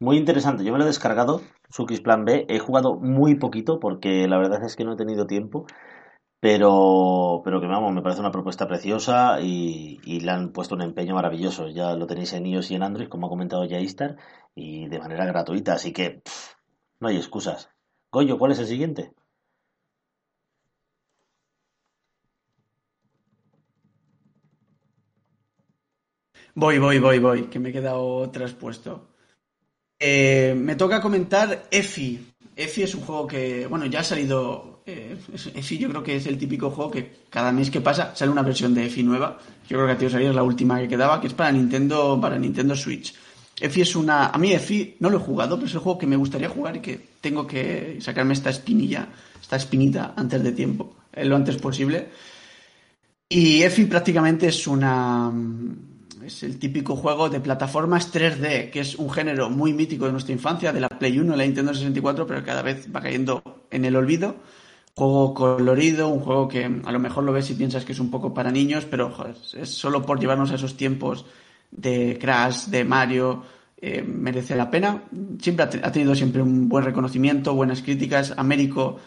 Muy interesante, yo me lo he descargado, Sukis Plan B, he jugado muy poquito porque la verdad es que no he tenido tiempo, pero, pero que vamos, me parece una propuesta preciosa y, le han puesto un empeño maravilloso. Ya lo tenéis en iOS y en Android, como ha comentado ya Istar, y de manera gratuita, así que no hay excusas. Goyo, ¿cuál es el siguiente? Voy, voy, voy, voy, que me he quedado traspuesto. Eh, me toca comentar EFI. EFI es un juego que, bueno, ya ha salido. Eh, EFI yo creo que es el típico juego que cada mes que pasa sale una versión de EFI nueva. Yo creo que a ti os es la última que quedaba, que es para Nintendo, para Nintendo Switch. EFI es una. A mí EFI no lo he jugado, pero es el juego que me gustaría jugar y que tengo que sacarme esta espinilla, esta espinita antes de tiempo, eh, lo antes posible. Y EFI prácticamente es una es el típico juego de plataformas 3D, que es un género muy mítico de nuestra infancia, de la Play 1 y la Nintendo 64, pero cada vez va cayendo en el olvido. Juego colorido, un juego que a lo mejor lo ves y piensas que es un poco para niños, pero es solo por llevarnos a esos tiempos de Crash, de Mario, eh, merece la pena. Siempre ha, tenido siempre un buen reconocimiento, buenas críticas. Américo,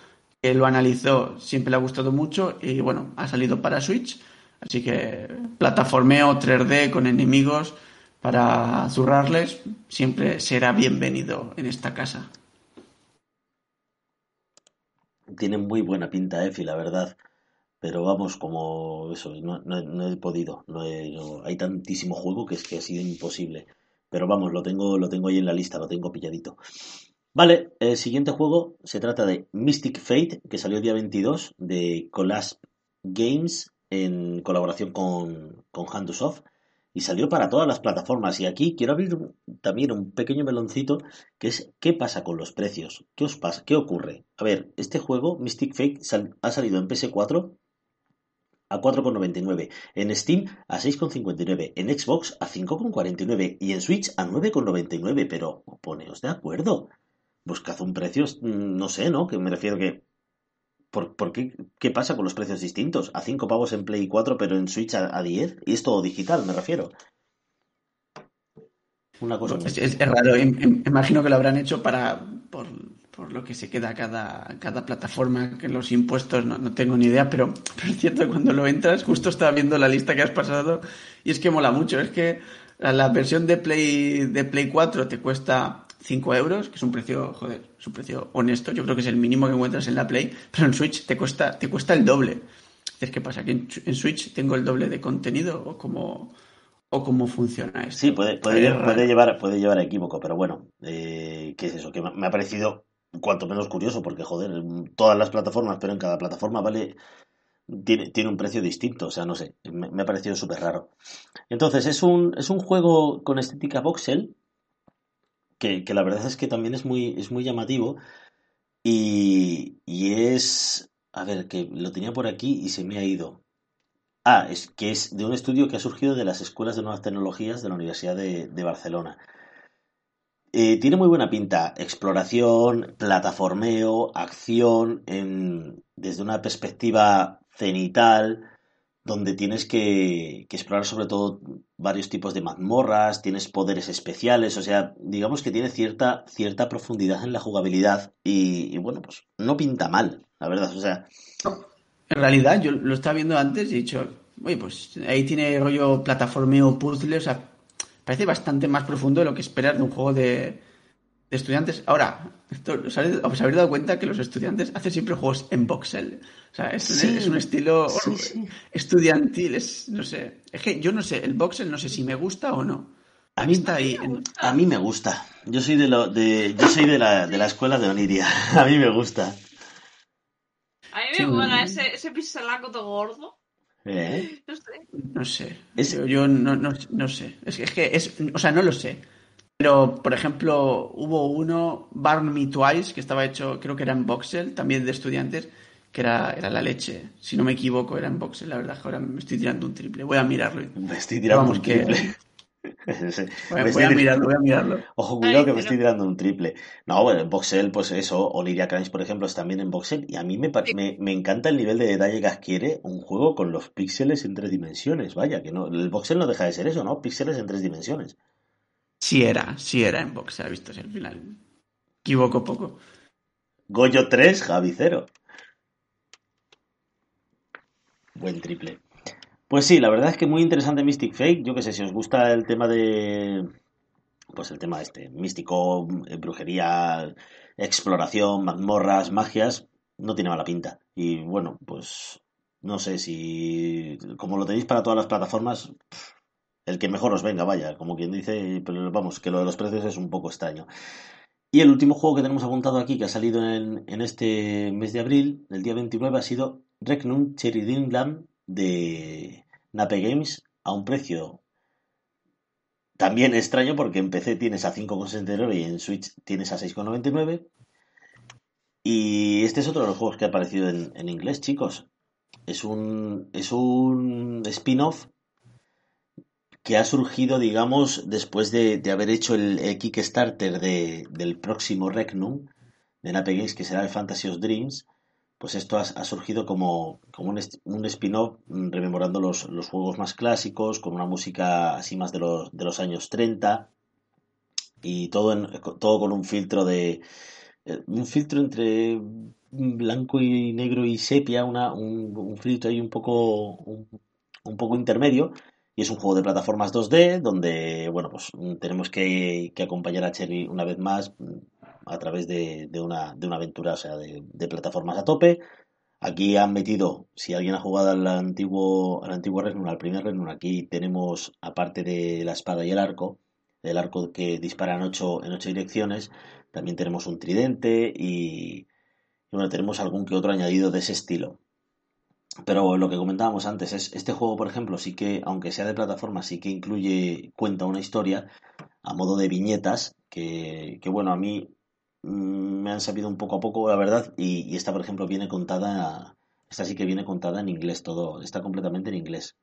que lo analizó, siempre le ha gustado mucho y bueno, ha salido para Switch Así que plataformeo 3D con enemigos para zurrarles siempre será bienvenido en esta casa. Tiene muy buena pinta Efi, la verdad. Pero vamos, como eso, no, he podido. No hay tantísimo juego que es que ha sido imposible. Pero vamos, lo tengo, lo tengo ahí en la lista, lo tengo pilladito. Vale, el siguiente juego se trata de Mystic Fate, que salió el día 22 de Colasp Games en colaboración con, con Handusoft y salió para todas las plataformas. Y aquí quiero abrir también un pequeño meloncito que es ¿qué pasa con los precios? ¿Qué os pasa? ¿Qué ocurre? A ver, este juego, Mystic Fake, ha salido en PS4 a 4,99, en Steam a 6,59, en Xbox a 5,49 y en Switch a 9,99. Pero poneos de acuerdo. Buscad un precio, mm, no sé, ¿no? Que me refiero que ¿Por, qué, qué, pasa con los precios distintos? A 5 pavos en Play 4, pero en Switch a, 10. Y es todo digital, me refiero. Una cosa es, raro, imagino que lo habrán hecho para por, lo que se queda cada, cada plataforma, que los impuestos no, tengo ni idea, pero, pero, es cierto, cuando lo entras, justo estaba viendo la lista que has pasado y es que mola mucho. Es que la versión de Play, de Play 4 te cuesta 5 euros, que es un precio, joder, es un precio honesto, yo creo que es el mínimo que encuentras en la Play, pero en Switch te cuesta, te cuesta el doble. Es ¿qué pasa? ¿Que en, Switch tengo el doble de contenido o cómo, o cómo funciona esto? Sí, puede, puede, puede llevar, puede llevar a equívoco, pero bueno, eh, ¿qué es eso? Que me ha parecido cuanto menos curioso, porque joder, todas las plataformas, pero en cada plataforma vale tiene, tiene un precio distinto, o sea, no sé, me, me ha parecido súper raro. Entonces, es un, es un juego con estética voxel, que, que, la verdad es que también es muy, es muy llamativo, y, y es, a ver, que lo tenía por aquí y se me ha ido. Ah, es que es de un estudio que ha surgido de las escuelas de nuevas tecnologías de la Universidad de, Barcelona. Eh, tiene muy buena pinta. Exploración, plataformeo, acción, en, desde una perspectiva cenital, donde tienes que, explorar sobre todo varios tipos de mazmorras, tienes poderes especiales, o sea, digamos que tiene cierta, cierta profundidad en la jugabilidad y, y bueno, pues no pinta mal, la verdad, o sea... En realidad, yo lo estaba viendo antes y he dicho, oye, pues ahí tiene rollo plataformeo, puzzle, o sea, parece bastante más profundo de lo que esperar de un juego de, de estudiantes. Ahora, esto, os habéis dado cuenta que los estudiantes hacen siempre juegos en voxel. O sea, es, sí, es un estilo sí, sí. estudiantil, es, no sé. Es que yo no sé, el voxel no sé si me gusta o no. A mí está ahí. En... A mí me gusta. Yo soy de lo, de, yo soy de la, de la escuela de Oniria. [LAUGHS] A mí me gusta. A mí me mola ese, ese pixelaco todo gordo. ¿Eh? No sé. No sé. Es... Yo, yo no, no, no, sé. Es que, es que es. O sea, no lo sé. Pero, por ejemplo, hubo uno, Barn Me Twice, que estaba hecho, creo que era en voxel, también de estudiantes, que era, era la leche. Si no me equivoco, era en voxel. La verdad que ahora me estoy tirando un triple. Voy a mirarlo. Me estoy tirando Vamos, un triple. Que... sí. voy, voy a mirarlo, voy a mirarlo. Ojo, cuidado Ay, que me estoy tirando un triple. No, bueno, en Voxel, pues eso, Oniria Crunch, por ejemplo, es también en Voxel. Y a mí me, me, me, encanta el nivel de detalle que adquiere un juego con los píxeles en tres dimensiones. Vaya, que no, el Voxel no deja de ser eso, ¿no? Píxeles en tres dimensiones. Sí era, sí era en Voxel, ha visto si al final. Equivoco poco. Goyo 3, Javi 0. Buen triple. Pues sí, la verdad es que muy interesante Mystic Fake. Yo que sé, si os gusta el tema de. Pues el tema este, místico, eh, brujería, exploración, mazmorras, magias, no tiene mala pinta. Y bueno, pues no sé si. Como lo tenéis para todas las plataformas, el que mejor os venga, vaya, como quien dice, pero vamos, que lo de los precios es un poco extraño. Y el último juego que tenemos apuntado aquí, que ha salido en, este mes de abril, el día 29, ha sido Regnum Cherry Dreamland de Nape Games a un precio también extraño porque en PC tienes a 5,69 y en Switch tienes a 6,99. Y este es otro de los juegos que ha aparecido en, en inglés, chicos. Es un, es un spin-off que ha surgido, digamos, después de, de haber hecho el, Kickstarter de, del próximo Regnum de Nape Games, que será el Fantasy of Dreams, pues esto ha, ha surgido como, como un, un spin-off rememorando los, los, juegos más clásicos, con una música así más de los, de los años 30 y todo, en, todo con un filtro de... Eh, un filtro entre blanco y negro y sepia, una, un, un filtro ahí un poco, un, un poco intermedio, es un juego de plataformas 2D donde, bueno, pues tenemos que, acompañar a Cherry una vez más a través de, una, de una aventura, o sea, de, plataformas a tope. Aquí han metido, si alguien ha jugado al antiguo, al antiguo al primer Regnum, aquí tenemos, aparte de la espada y el arco, el arco que dispara en ocho, en ocho direcciones, también tenemos un tridente y, y bueno, tenemos algún que otro añadido de ese estilo. Pero lo que comentábamos antes es, este juego, por ejemplo, sí que, aunque sea de plataforma, sí que incluye, cuenta una historia a modo de viñetas, que, que bueno, a mí mmm, me han sabido un poco a poco, la verdad, y, y, esta, por ejemplo, viene contada, esta sí que viene contada en inglés todo, está completamente en inglés.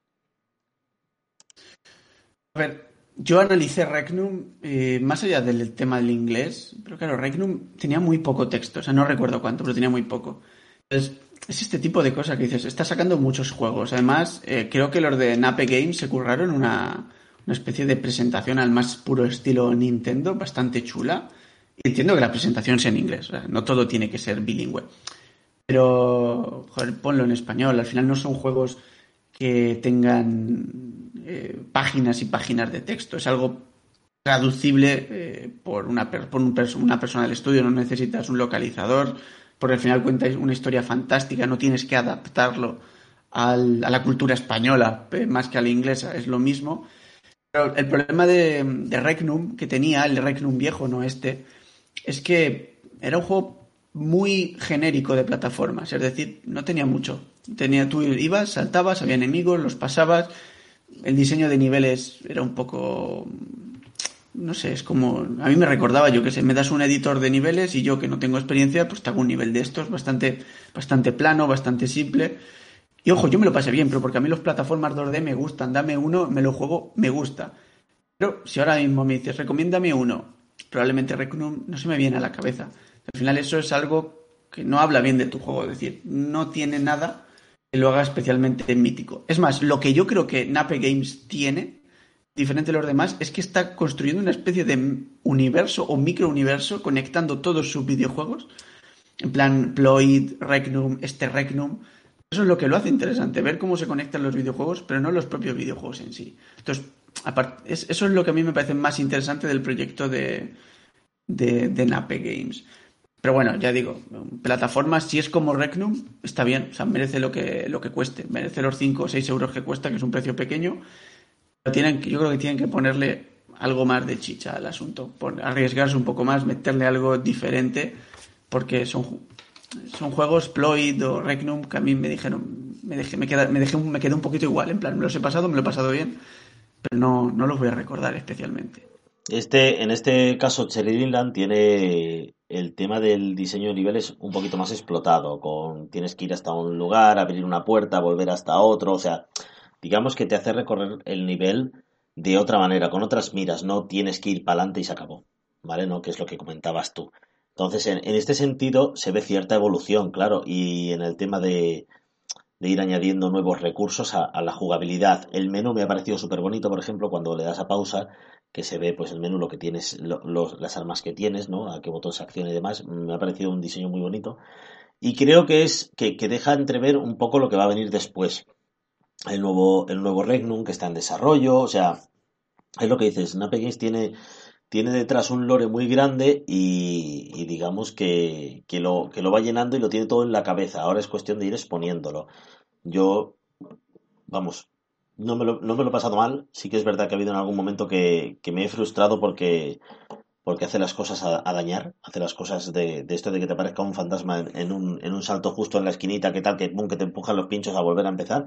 A ver, yo analicé Regnum eh, más allá del tema del inglés, pero claro, Regnum tenía muy poco texto, o sea, no recuerdo cuánto, pero tenía muy poco. Entonces, es este tipo de cosas que dices, está sacando muchos juegos. Además, eh, creo que los de Nape Games se curraron una, una, especie de presentación al más puro estilo Nintendo, bastante chula. Entiendo que la presentación sea en inglés, o sea, no todo tiene que ser bilingüe. Pero, joder, ponlo en español. Al final no son juegos que tengan eh, páginas y páginas de texto. Es algo traducible eh, por, una, por un, una persona del estudio. No necesitas un localizador porque al final cuenta una historia fantástica, no tienes que adaptarlo al, a la cultura española más que a la inglesa, es lo mismo. Pero el problema de, de que tenía, el Regnum viejo, no este, es que era un juego muy genérico de plataformas, es decir, no tenía mucho. Tenía, tú ibas, saltabas, había enemigos, los pasabas. El diseño de niveles era un poco no sé, es como, a mí me recordaba, yo que sé, me das un editor de niveles y yo que no tengo experiencia, pues te hago un nivel de estos bastante, bastante plano, bastante simple. Y ojo, yo me lo pasé bien, pero porque a mí los plataformas 2D me gustan, dame uno, me lo juego, me gusta. Pero si ahora mismo me dices, recomiéndame uno, probablemente Requiem no se me viene a la cabeza. Al final eso es algo que no habla bien de tu juego, es decir, no tiene nada que lo haga especialmente mítico. Es más, lo que yo creo que Nape Games tiene diferente de los demás, es que está construyendo una especie de universo o microuniverso conectando todos sus videojuegos. En plan, Ploid, Regnum, este Regnum. Eso es lo que lo hace interesante, ver cómo se conectan los videojuegos, pero no los propios videojuegos en sí. Entonces, eso es lo que a mí me parece más interesante del proyecto de, de, Nape Games. Pero bueno, ya digo, plataformas, si es como Regnum, está bien, o sea, merece lo que, lo que cueste, merece los 5 o 6 euros que cuesta, que es un precio pequeño, tienen, yo creo que tienen que ponerle algo más de chicha al asunto, arriesgarse un poco más, meterle algo diferente, porque son, son juegos Ploid o Regnum que a mí me dijeron, me dejé, me, dejé, me quedé un poquito igual, en plan, me los he pasado, me lo he pasado bien, pero no, no los voy a recordar especialmente. Este, en este caso, Cherry Land tiene el tema del diseño de niveles un poquito más explotado, con tienes que ir hasta un lugar, abrir una puerta, volver hasta otro, o sea, digamos que te hace recorrer el nivel de otra manera, con otras miras, no tienes que ir para adelante y se acabó, ¿vale? ¿No? Que es lo que comentabas tú. Entonces, en, este sentido, se ve cierta evolución, claro, y en el tema de, ir añadiendo nuevos recursos a, la jugabilidad. El menú me ha parecido súper bonito, por ejemplo, cuando le das a pausa, que se ve pues el menú, lo que tienes, las armas que tienes, ¿no? A qué botón se acciona y demás. Me ha parecido un diseño muy bonito. Y creo que es que deja entrever un poco lo que va a venir después el nuevo, el nuevo Regnum que está en desarrollo, o sea, es lo que dices, Games tiene, tiene detrás un lore muy grande y, digamos que, que, lo, que lo va llenando y lo tiene todo en la cabeza, ahora es cuestión de ir exponiéndolo. Yo, vamos, no me lo, no me lo he pasado mal, sí que es verdad que ha habido en algún momento que, que me he frustrado porque porque hace las cosas a, dañar, hace las cosas de, esto de que te aparezca un fantasma en, un, en un salto justo en la esquinita, que tal, que, boom, que te empujan los pinchos a volver a empezar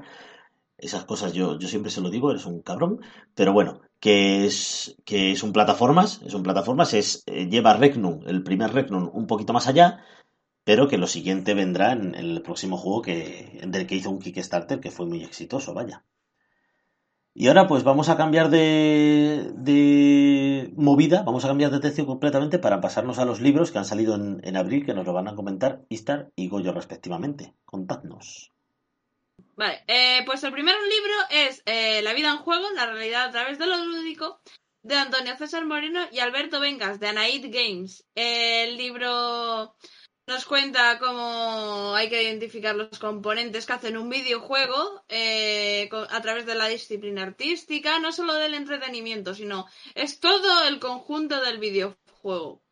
esas cosas yo, yo siempre se lo digo, eres un cabrón, pero bueno, que es, que es un plataformas, es un plataformas, es, eh, lleva Regnum, el primer Regnum, un poquito más allá, pero que lo siguiente vendrá en, el próximo juego que, del que hizo un Kickstarter que fue muy exitoso, vaya. Y ahora pues vamos a cambiar de, de movida, vamos a cambiar de tercio completamente para pasarnos a los libros que han salido en, en abril, que nos lo van a comentar Istar y Goyo respectivamente. Contadnos. Vale, eh, pues el primer libro es eh, La vida en juego, la realidad a través de lo lúdico, de Antonio César Moreno y Alberto Vengas, de Anaid Games. El libro nos cuenta cómo hay que identificar los componentes que hacen un videojuego eh, a través de la disciplina artística, no solo del entretenimiento, sino es todo el conjunto del videojuego.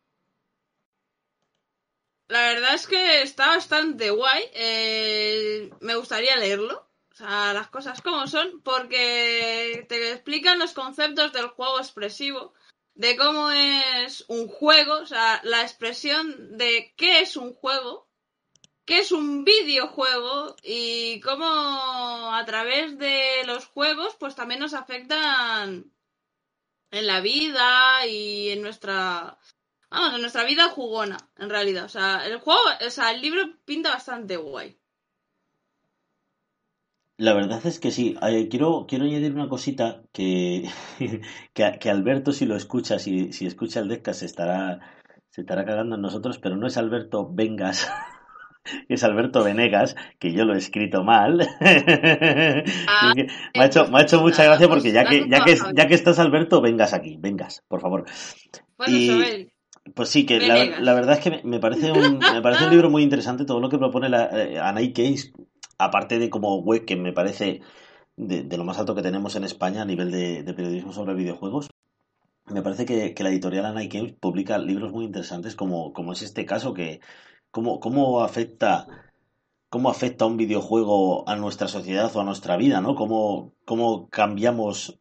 La verdad es que está bastante guay. Eh, me gustaría leerlo. O sea, las cosas como son, porque te explican los conceptos del juego expresivo, de cómo es un juego, o sea, la expresión de qué es un juego, qué es un videojuego y cómo a través de los juegos pues también nos afectan en la vida y en nuestra vamos, en nuestra vida jugona, en realidad. O sea, el juego, o sea, el libro pinta bastante guay. La verdad es que sí. Eh, quiero, quiero añadir una cosita que, [LAUGHS] que, Alberto, si lo escucha, si, si escucha el Desca, se estará, se estará cagando en nosotros, pero no es Alberto Vengas, [LAUGHS] es Alberto Venegas, que yo lo he escrito mal. [LAUGHS] Ah, me, ha hecho, me ha hecho mucha gracia porque ya que, ya que, ya que estás Alberto, vengas aquí, vengas, por favor. Bueno, y, pues sí, que la, verdad es que me, parece un, me parece un libro muy interesante todo lo que propone la, eh, Anay Case, aparte de como web que me parece de, lo más alto que tenemos en España a nivel de, periodismo sobre videojuegos. Me parece que, la editorial Anay Games publica libros muy interesantes como, como es este caso, que cómo, cómo afecta cómo afecta un videojuego a nuestra sociedad o a nuestra vida, ¿no? Cómo, cómo cambiamos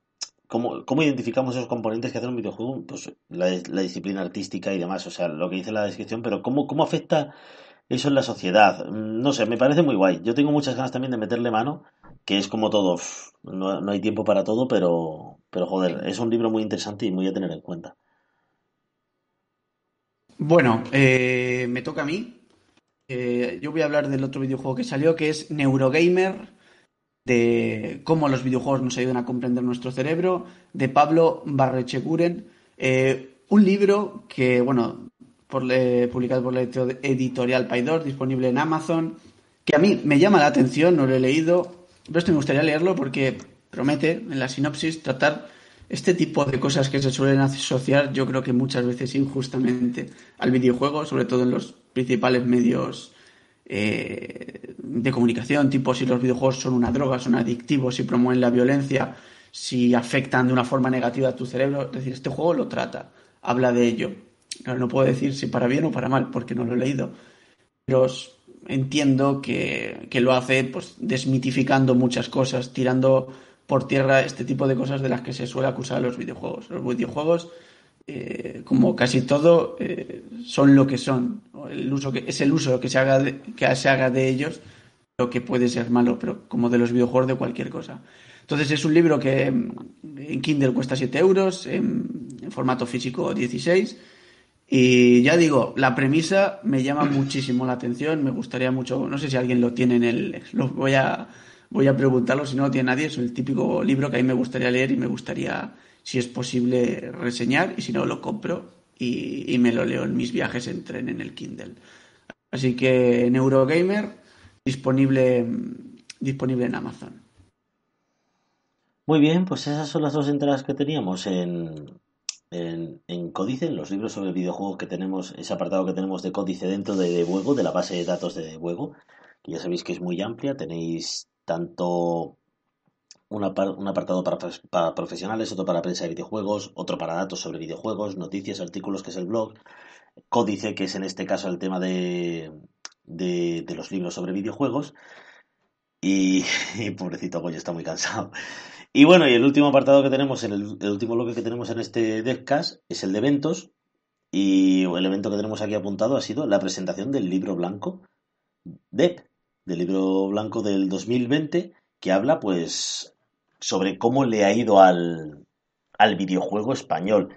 ¿cómo, ¿cómo, identificamos esos componentes que hacen un videojuego? Pues la, disciplina artística y demás, o sea, lo que dice la descripción, pero ¿cómo, cómo afecta eso en la sociedad? No sé, me parece muy guay. Yo tengo muchas ganas también de meterle mano, que es como todo, no, no hay tiempo para todo, pero, pero joder, es un libro muy interesante y muy a tener en cuenta. Bueno, eh, me toca a mí. Eh, yo voy a hablar del otro videojuego que salió, que es Neurogamer, de cómo los videojuegos nos ayudan a comprender nuestro cerebro, de Pablo Barrecheguren. Eh, un libro que, bueno, publicado por la editorial Paidor, disponible en Amazon, que a mí me llama la atención, no lo he leído, pero esto me gustaría leerlo porque promete en la sinopsis tratar este tipo de cosas que se suelen asociar, yo creo que muchas veces injustamente al videojuego, sobre todo en los principales medios eh, de comunicación, tipo si los videojuegos son una droga, son adictivos, si promueven la violencia, si afectan de una forma negativa a tu cerebro. Es decir, este juego lo trata, habla de ello. no puedo decir si para bien o para mal, porque no lo he leído. Pero entiendo que, que lo hace pues, desmitificando muchas cosas, tirando por tierra este tipo de cosas de las que se suele acusar a los videojuegos. Los videojuegos, eh, como casi todo, eh, son lo que son. El uso que, es el uso que se, haga de, que se haga de ellos lo que puede ser malo, pero como de los videojuegos de cualquier cosa. Entonces es un libro que mm, en Kindle cuesta 7 euros, en, formato físico 16. Y ya digo, la premisa me llama muchísimo la atención, me gustaría mucho, no sé si alguien lo tiene en el... Lo voy a voy a preguntarlo si no lo tiene nadie. Es el típico libro que a mí me gustaría leer y me gustaría, si es posible, reseñar. Y si no, lo compro y, me lo leo en mis viajes en tren en el Kindle. Así que Neurogamer disponible, disponible en Amazon. Muy bien, pues esas son las dos entradas que teníamos en, en, en, Códice, en los libros sobre videojuegos que tenemos, ese apartado que tenemos de Códice dentro de Debuego, de la base de datos de Debuego, que ya sabéis que es muy amplia, tenéis tanto un, apartado para, profesionales, otro para prensa de videojuegos, otro para datos sobre videojuegos, noticias, artículos, que es el blog, códice, que es en este caso el tema de, de, los libros sobre videojuegos. [LAUGHS] Y, pobrecito Goyo está muy cansado. Y bueno, y el último apartado que tenemos, el, el último bloque que tenemos en este Devcast es el de eventos. Y el evento que tenemos aquí apuntado ha sido la presentación del libro blanco Dev, del libro blanco del 2020, que habla pues sobre cómo le ha ido al, al videojuego español.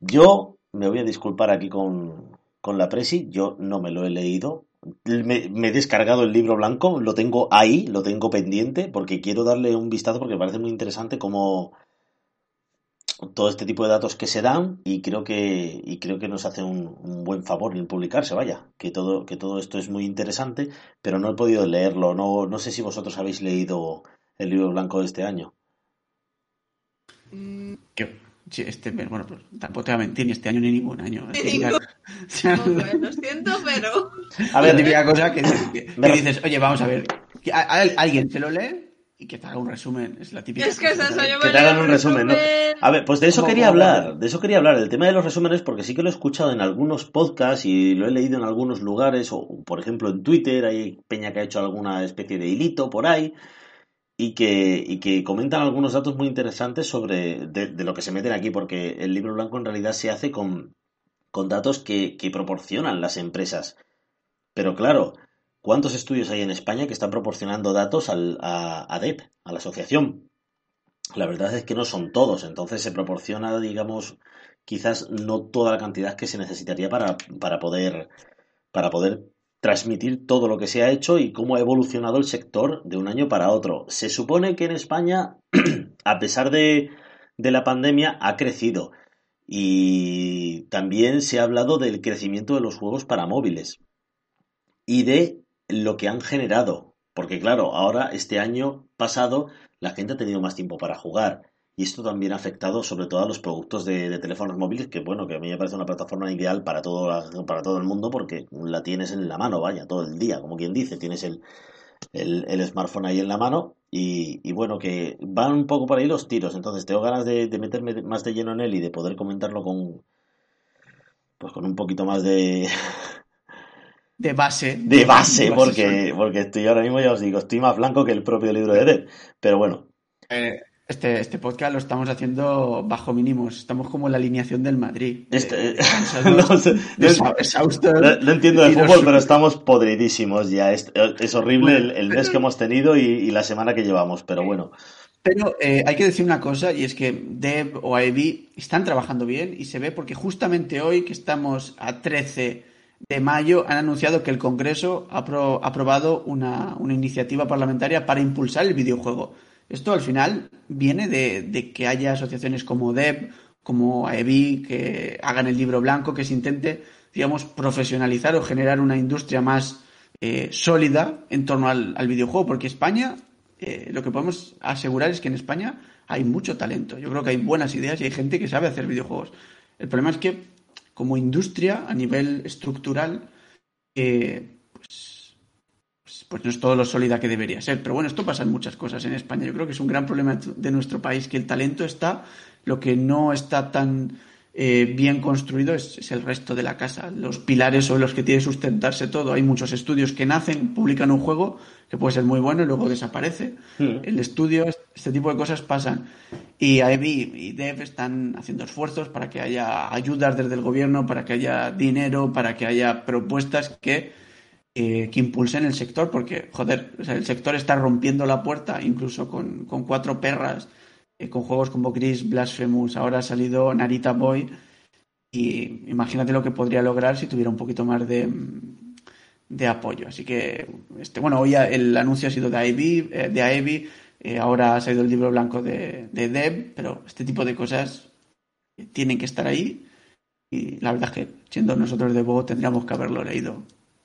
Yo me voy a disculpar aquí con, con la Presi, yo no me lo he leído. Me, he descargado el libro blanco, lo tengo ahí, lo tengo pendiente, porque quiero darle un vistazo porque me parece muy interesante cómo, todo este tipo de datos que se dan y creo que y creo que nos hace un, buen favor en publicarse vaya que todo que todo esto es muy interesante pero no he podido leerlo no no sé si vosotros habéis leído el libro blanco de este año mm. este bueno pues tampoco te voy a mentir ni este año ni ningún año [LAUGHS] lo siento pero a ver típica cosa que, dices oye vamos a ver alguien se lo lee y que te haga un resumen. Es la típica. Es que, eso, que te hagan un resumen, ¿no? A ver, pues de eso quería hablar. De eso quería hablar. El tema de los resúmenes, porque sí que lo he escuchado en algunos podcasts y lo he leído en algunos lugares, o por ejemplo en Twitter, hay Peña que ha hecho alguna especie de hilito por ahí. Y que, y que comentan algunos datos muy interesantes sobre de, lo que se meten aquí, porque el libro blanco en realidad se hace con, con datos que, que proporcionan las empresas. Pero claro, ¿Cuántos estudios hay en España que están proporcionando datos al, a, a DEP, a la asociación? La verdad es que no son todos, entonces se proporciona, digamos, quizás no toda la cantidad que se necesitaría para, para, poder, para poder transmitir todo lo que se ha hecho y cómo ha evolucionado el sector de un año para otro. Se supone que en España, [CLEARS THROAT] a pesar de, de la pandemia, ha crecido. Y también se ha hablado del crecimiento de los juegos para móviles y de lo que han generado. Porque claro, ahora, este año pasado, la gente ha tenido más tiempo para jugar. Y esto también ha afectado sobre todo a los productos de, teléfonos móviles, que bueno, que a mí me parece una plataforma ideal para todo, para todo el mundo porque la tienes en la mano, vaya, todo el día, como quien dice, tienes el, el, smartphone ahí en la mano y, y, bueno, que van un poco por ahí los tiros, entonces tengo ganas de, de, meterme más de lleno en él y de poder comentarlo con pues con un poquito más de [LAUGHS] de base. De base, porque, porque estoy ahora mismo, ya os digo, estoy más blanco que el propio libro de Eder. Pero bueno. Eh, Este, este podcast lo estamos haciendo bajo mínimos. Estamos como en la alineación del Madrid. Este, no, entiendo de fútbol, pero estamos podridísimos ya. Es, es horrible el, mes que hemos tenido y, la semana que llevamos, pero bueno. Pero eh, hay que decir una cosa, y es que Deb o AEB están trabajando bien y se ve porque justamente hoy, que estamos a 13 de mayo, han anunciado que el Congreso ha aprobado una, una iniciativa parlamentaria para impulsar el videojuego. Esto al final viene de, que haya asociaciones como DEB, como AEBI, que hagan el libro blanco, que se intente, digamos, profesionalizar o generar una industria más eh, sólida en torno al, videojuego, porque España, eh, lo que podemos asegurar es que en España hay mucho talento. Yo creo que hay buenas ideas y hay gente que sabe hacer videojuegos. El problema es que, como industria, a nivel estructural, eh, pues no es todo lo sólida que debería ser. Pero bueno, esto pasa en muchas cosas en España. Yo creo que es un gran problema de nuestro país, que el talento está, lo que no está tan eh, bien construido es, el resto de la casa, los pilares sobre los que tiene que sustentarse todo. Hay muchos estudios que nacen, publican un juego que puede ser muy bueno y luego desaparece. El estudio, este tipo de cosas pasan. Y AEBI y DEV están haciendo esfuerzos para que haya ayudas desde el gobierno, para que haya dinero, para que haya propuestas que eh, que impulsen el sector, porque, joder, el sector está rompiendo la puerta, incluso con, cuatro perras, eh, con juegos como Gris, Blasphemous, ahora ha salido Narita Boy, y imagínate lo que podría lograr si tuviera un poquito más de, de apoyo. Así que, este, bueno, hoy el anuncio ha sido de Ivy, eh, de Ivy, ahora ha salido el libro blanco de, de Deb, pero este tipo de cosas tienen que estar ahí. Y la verdad es que, siendo nosotros de Bogo, tendríamos que haberlo leído,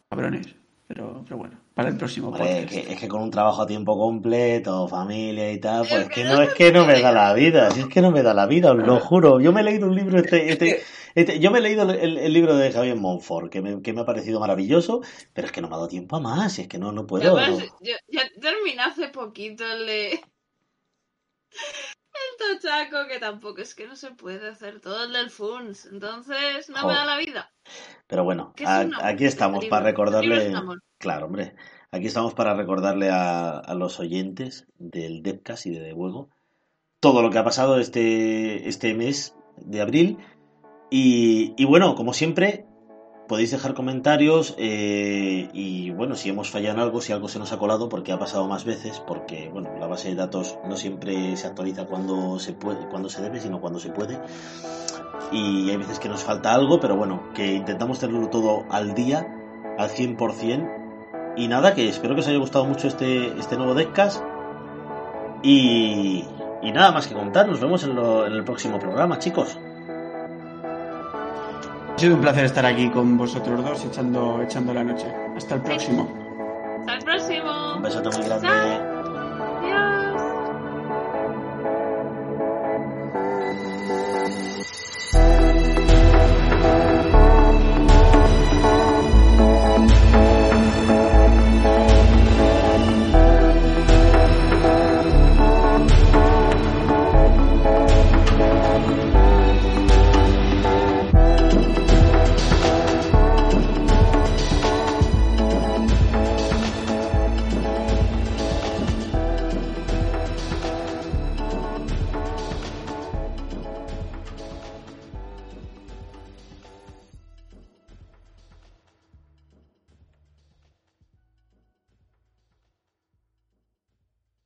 cabrones. Pero, pero bueno, para el próximo podcast. Es que, con un trabajo a tiempo completo, familia y tal, pues que no es que no me da la vida, si es que no me da la vida, os lo [LAUGHS] juro. Yo me he leído un libro, este, este, este yo me he leído el, libro de Javier Monfort, que me, que me ha parecido maravilloso, pero es que no me ha dado tiempo a más, y es que no, no puedo. Yo, ya terminé hace poquito el de el tochaco, que tampoco es que no se puede hacer todo el del FUNS, entonces no me da la vida. Pero bueno, aquí estamos para recordarle. Claro, hombre. Aquí estamos para recordarle a, los oyentes del Depcast y de De Juego todo lo que ha pasado este, este mes de abril. Y, y bueno, como siempre, podéis dejar comentarios eh, y bueno, si hemos fallado en algo, si algo se nos ha colado, porque ha pasado más veces, porque bueno, la base de datos no siempre se actualiza cuando se puede, cuando se debe, sino cuando se puede. Y hay veces que nos falta algo, pero bueno, que intentamos tenerlo todo al día, al 100%. Y nada, que espero que os haya gustado mucho este, este nuevo Deckcast. Y, y nada más que contar, nos vemos en, en el próximo programa, chicos. Ha sido un placer estar aquí con vosotros dos echando, echando la noche. Hasta el próximo. Hasta el próximo. Un besote muy grande.